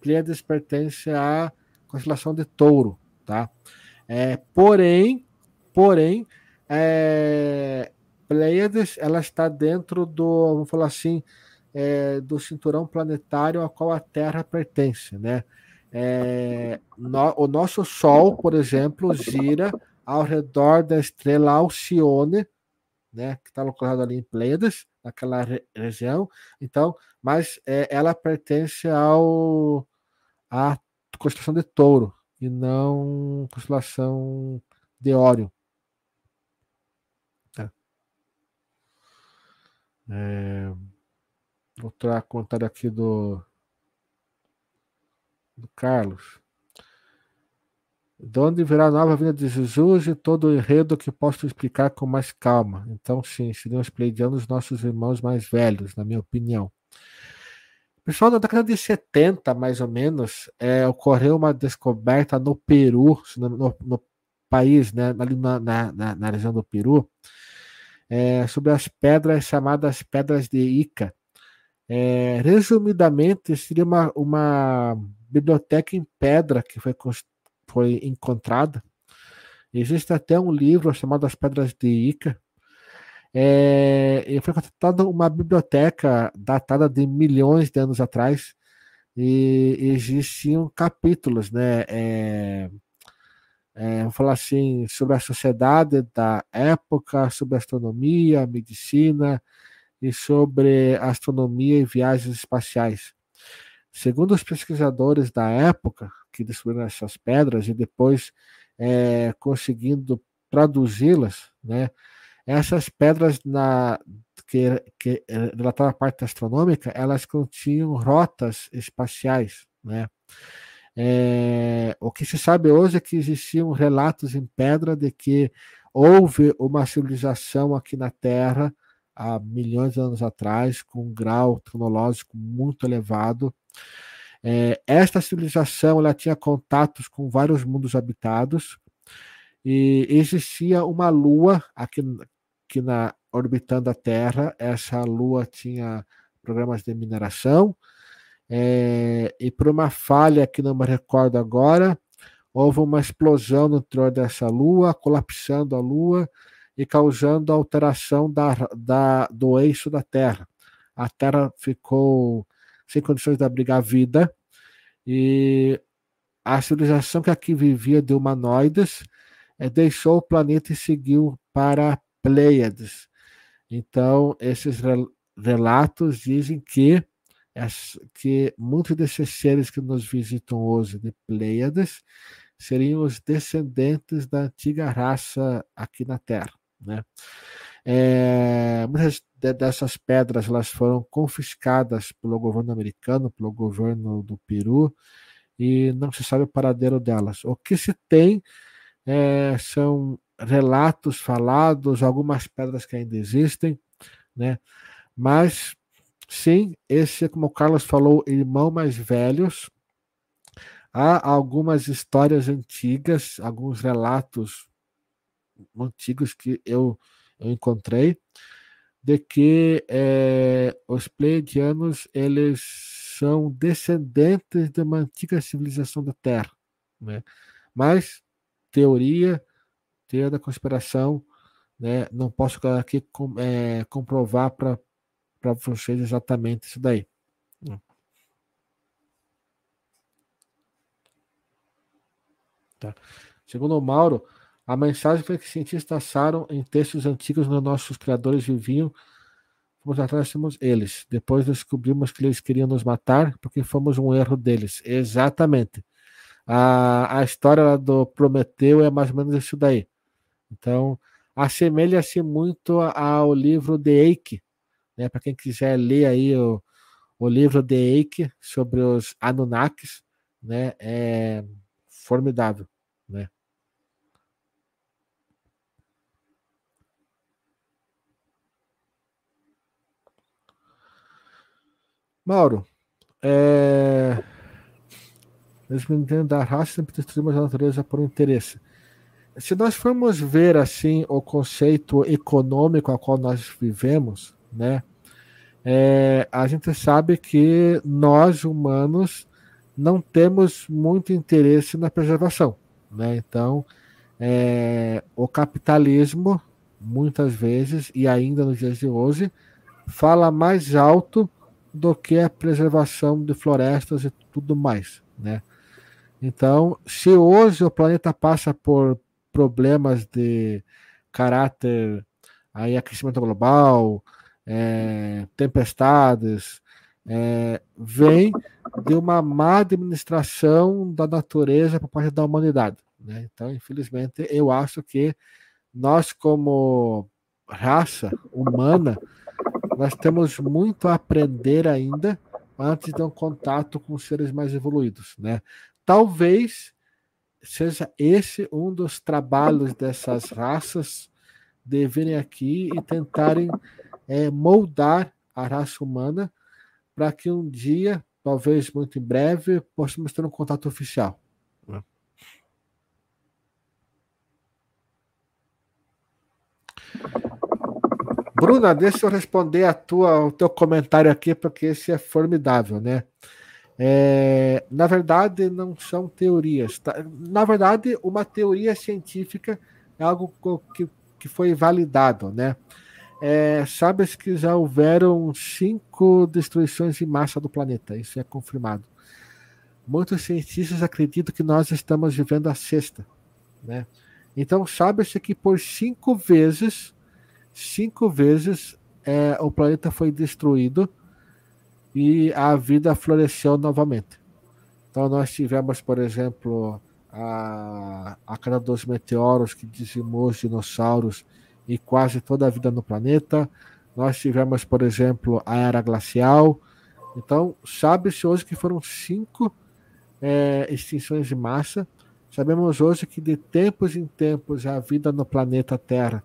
Pleiades pertence à constelação de Touro, tá? É, porém, porém, é, Pleiades, ela está dentro do, vamos falar assim, é, do cinturão planetário ao qual a Terra pertence, né? É, no, o nosso Sol, por exemplo, gira ao redor da estrela Alcione, né, que está localizado ali em Pleiades, naquela re região. Então, mas é, ela pertence ao à constelação de Touro, e não constelação de Órion. Tá. É, outro comentário aqui do, do Carlos. De onde virá a nova vinda de Jesus e todo o enredo que posso explicar com mais calma. Então, sim, seriam os pleidianos nossos irmãos mais velhos, na minha opinião. Pessoal, na década de 70, mais ou menos, é, ocorreu uma descoberta no Peru, no, no, no país, né, ali na, na, na, região do Peru, é, sobre as pedras chamadas Pedras de Ica. É, resumidamente, seria uma, uma biblioteca em pedra que foi, foi encontrada. Existe até um livro chamado As Pedras de Ica, é, foi contratada uma biblioteca datada de milhões de anos atrás e existiam capítulos, né? É, é, falar assim, sobre a sociedade da época, sobre astronomia, medicina e sobre astronomia e viagens espaciais. Segundo os pesquisadores da época, que descobriram essas pedras e depois é, conseguindo traduzi-las, né, essas pedras na, que, que relatavam a parte astronômica, elas continham rotas espaciais, né? É, o que se sabe hoje é que existiam relatos em pedra de que houve uma civilização aqui na Terra há milhões de anos atrás, com um grau tecnológico muito elevado. É, esta civilização ela tinha contatos com vários mundos habitados e existia uma lua aqui que na orbitando a Terra, essa lua tinha programas de mineração é, e por uma falha que não me recordo agora, houve uma explosão no interior dessa lua, colapsando a lua e causando alteração da, da, do eixo da Terra. A Terra ficou sem condições de abrigar vida e a civilização que aqui vivia de humanoides é, deixou o planeta e seguiu para Pleiades. Então, esses relatos dizem que, que muitos desses seres que nos visitam hoje de Pleiades seriam os descendentes da antiga raça aqui na Terra. Né? É, muitas dessas pedras elas foram confiscadas pelo governo americano, pelo governo do Peru, e não se sabe o paradeiro delas. O que se tem é, são relatos falados, algumas pedras que ainda existem, né? Mas sim, esse, como o Carlos falou, irmão mais velhos, há algumas histórias antigas, alguns relatos antigos que eu, eu encontrei, de que é, os pleiadianos eles são descendentes de uma antiga civilização da Terra, né? Mas teoria, teoria da conspiração, né? Não posso aqui com, é, comprovar para vocês exatamente isso daí. Tá. Segundo o Mauro, a mensagem foi que cientistas acharam em textos antigos onde nossos criadores viviam. Fomos atrás, temos eles. Depois descobrimos que eles queriam nos matar porque fomos um erro deles. Exatamente. A, a história do Prometeu é mais ou menos isso daí. Então, assemelha-se muito ao livro de Eike. Né? Para quem quiser ler aí o, o livro de Eike sobre os Anunnakis, né? é formidável. Né? Mauro, é... eles me da raça sempre destruímos a natureza por interesse. Se nós formos ver assim o conceito econômico a qual nós vivemos, né, é, a gente sabe que nós humanos não temos muito interesse na preservação, né? Então, é, o capitalismo muitas vezes e ainda nos dias de hoje fala mais alto do que a preservação de florestas e tudo mais, né? Então, se hoje o planeta passa por problemas de caráter aí aquecimento global, é, tempestades, é, vem de uma má administração da natureza por parte da humanidade. Né? Então, infelizmente, eu acho que nós, como raça humana, nós temos muito a aprender ainda antes de um contato com seres mais evoluídos, né? Talvez seja esse um dos trabalhos dessas raças de virem aqui e tentarem é, moldar a raça humana para que um dia, talvez muito em breve, possamos ter um contato oficial. Né? Bruna, deixa eu responder a tua, o teu comentário aqui, porque esse é formidável, né? É, na verdade, não são teorias. Tá? Na verdade, uma teoria científica é algo que, que foi validado, né? É, Sabes que já houveram cinco destruições em massa do planeta, isso é confirmado. Muitos cientistas acreditam que nós estamos vivendo a sexta, né? Então, sabe-se que por cinco vezes cinco vezes é, o planeta foi destruído e a vida floresceu novamente. Então nós tivemos, por exemplo, a, a cada dos meteoros que dizimou os dinossauros e quase toda a vida no planeta. Nós tivemos, por exemplo, a era glacial. Então, sabe-se hoje que foram cinco é, extinções de massa. Sabemos hoje que de tempos em tempos a vida no planeta Terra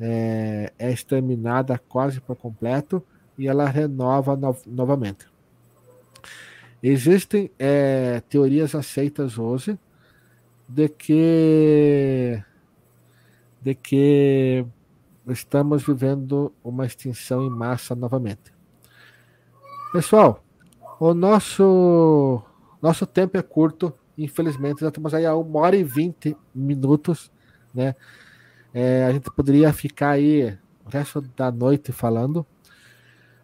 é, é exterminada quase por completo e ela renova no, novamente. Existem é, teorias aceitas hoje de que de que estamos vivendo uma extinção em massa novamente. Pessoal, O nosso, nosso tempo é curto, infelizmente, já estamos aí a uma hora e vinte minutos, né? É, a gente poderia ficar aí o resto da noite falando,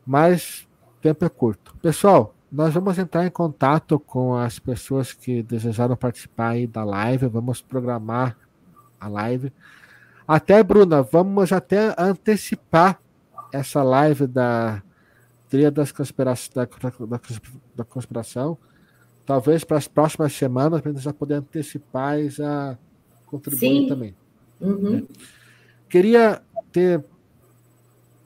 mas o tempo é curto. Pessoal, nós vamos entrar em contato com as pessoas que desejaram participar aí da live, vamos programar a live. Até, Bruna, vamos até antecipar essa live da tria das conspiração, da, da, da conspiração. Talvez para as próximas semanas, para a gente já poder antecipar e já contribuir Sim. também. Uhum. Queria ter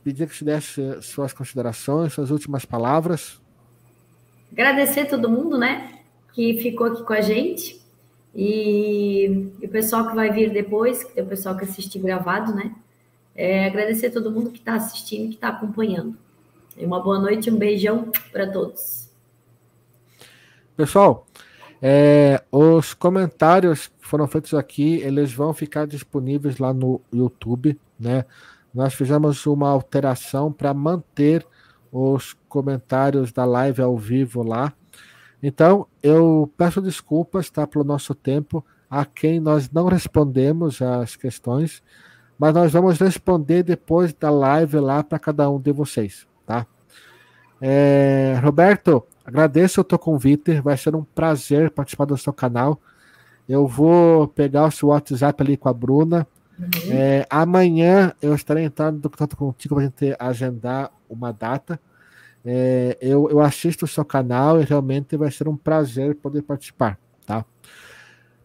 pedir que você desse suas considerações, suas últimas palavras. Agradecer todo mundo, né, que ficou aqui com a gente. E, e o pessoal que vai vir depois, que tem o pessoal que assistiu gravado, né? É, agradecer a todo mundo que está assistindo, que está acompanhando. E uma boa noite, um beijão para todos. Pessoal, é, os comentários que foram feitos aqui, eles vão ficar disponíveis lá no YouTube, né? Nós fizemos uma alteração para manter os comentários da live ao vivo lá. Então, eu peço desculpas tá, pelo nosso tempo a quem nós não respondemos as questões, mas nós vamos responder depois da live lá para cada um de vocês, tá? É, Roberto, agradeço o teu convite, vai ser um prazer participar do seu canal. Eu vou pegar o seu WhatsApp ali com a Bruna Uhum. É, amanhã eu estarei entrando em contato contigo para a gente agendar uma data. É, eu, eu assisto o seu canal e realmente vai ser um prazer poder participar, tá?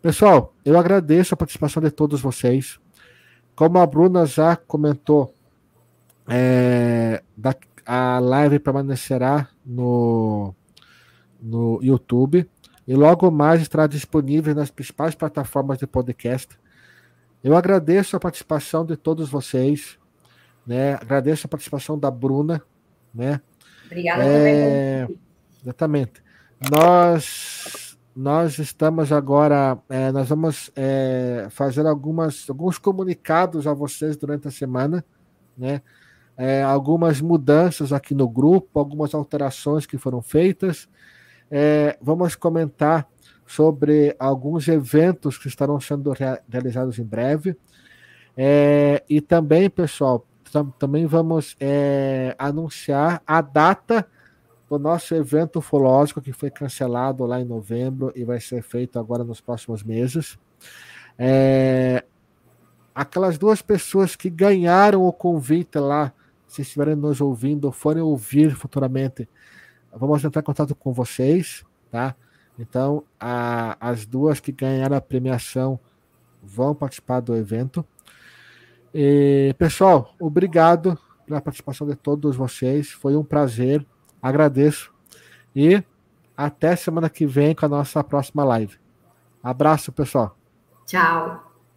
Pessoal, eu agradeço a participação de todos vocês. Como a Bruna já comentou, é, da, a live permanecerá no, no YouTube e logo mais estará disponível nas principais plataformas de podcast eu agradeço a participação de todos vocês, né? Agradeço a participação da Bruna, né? Obrigada é, também. Exatamente. Nós nós estamos agora, é, nós vamos é, fazer algumas alguns comunicados a vocês durante a semana, né? É, algumas mudanças aqui no grupo, algumas alterações que foram feitas. É, vamos comentar sobre alguns eventos que estarão sendo rea realizados em breve. É, e também, pessoal, tam também vamos é, anunciar a data do nosso evento ufológico que foi cancelado lá em novembro e vai ser feito agora nos próximos meses. É, aquelas duas pessoas que ganharam o convite lá, se estiverem nos ouvindo ou forem ouvir futuramente, vamos entrar em contato com vocês, tá? Então, a, as duas que ganharam a premiação vão participar do evento. E, pessoal, obrigado pela participação de todos vocês. Foi um prazer. Agradeço. E até semana que vem com a nossa próxima live. Abraço, pessoal. Tchau.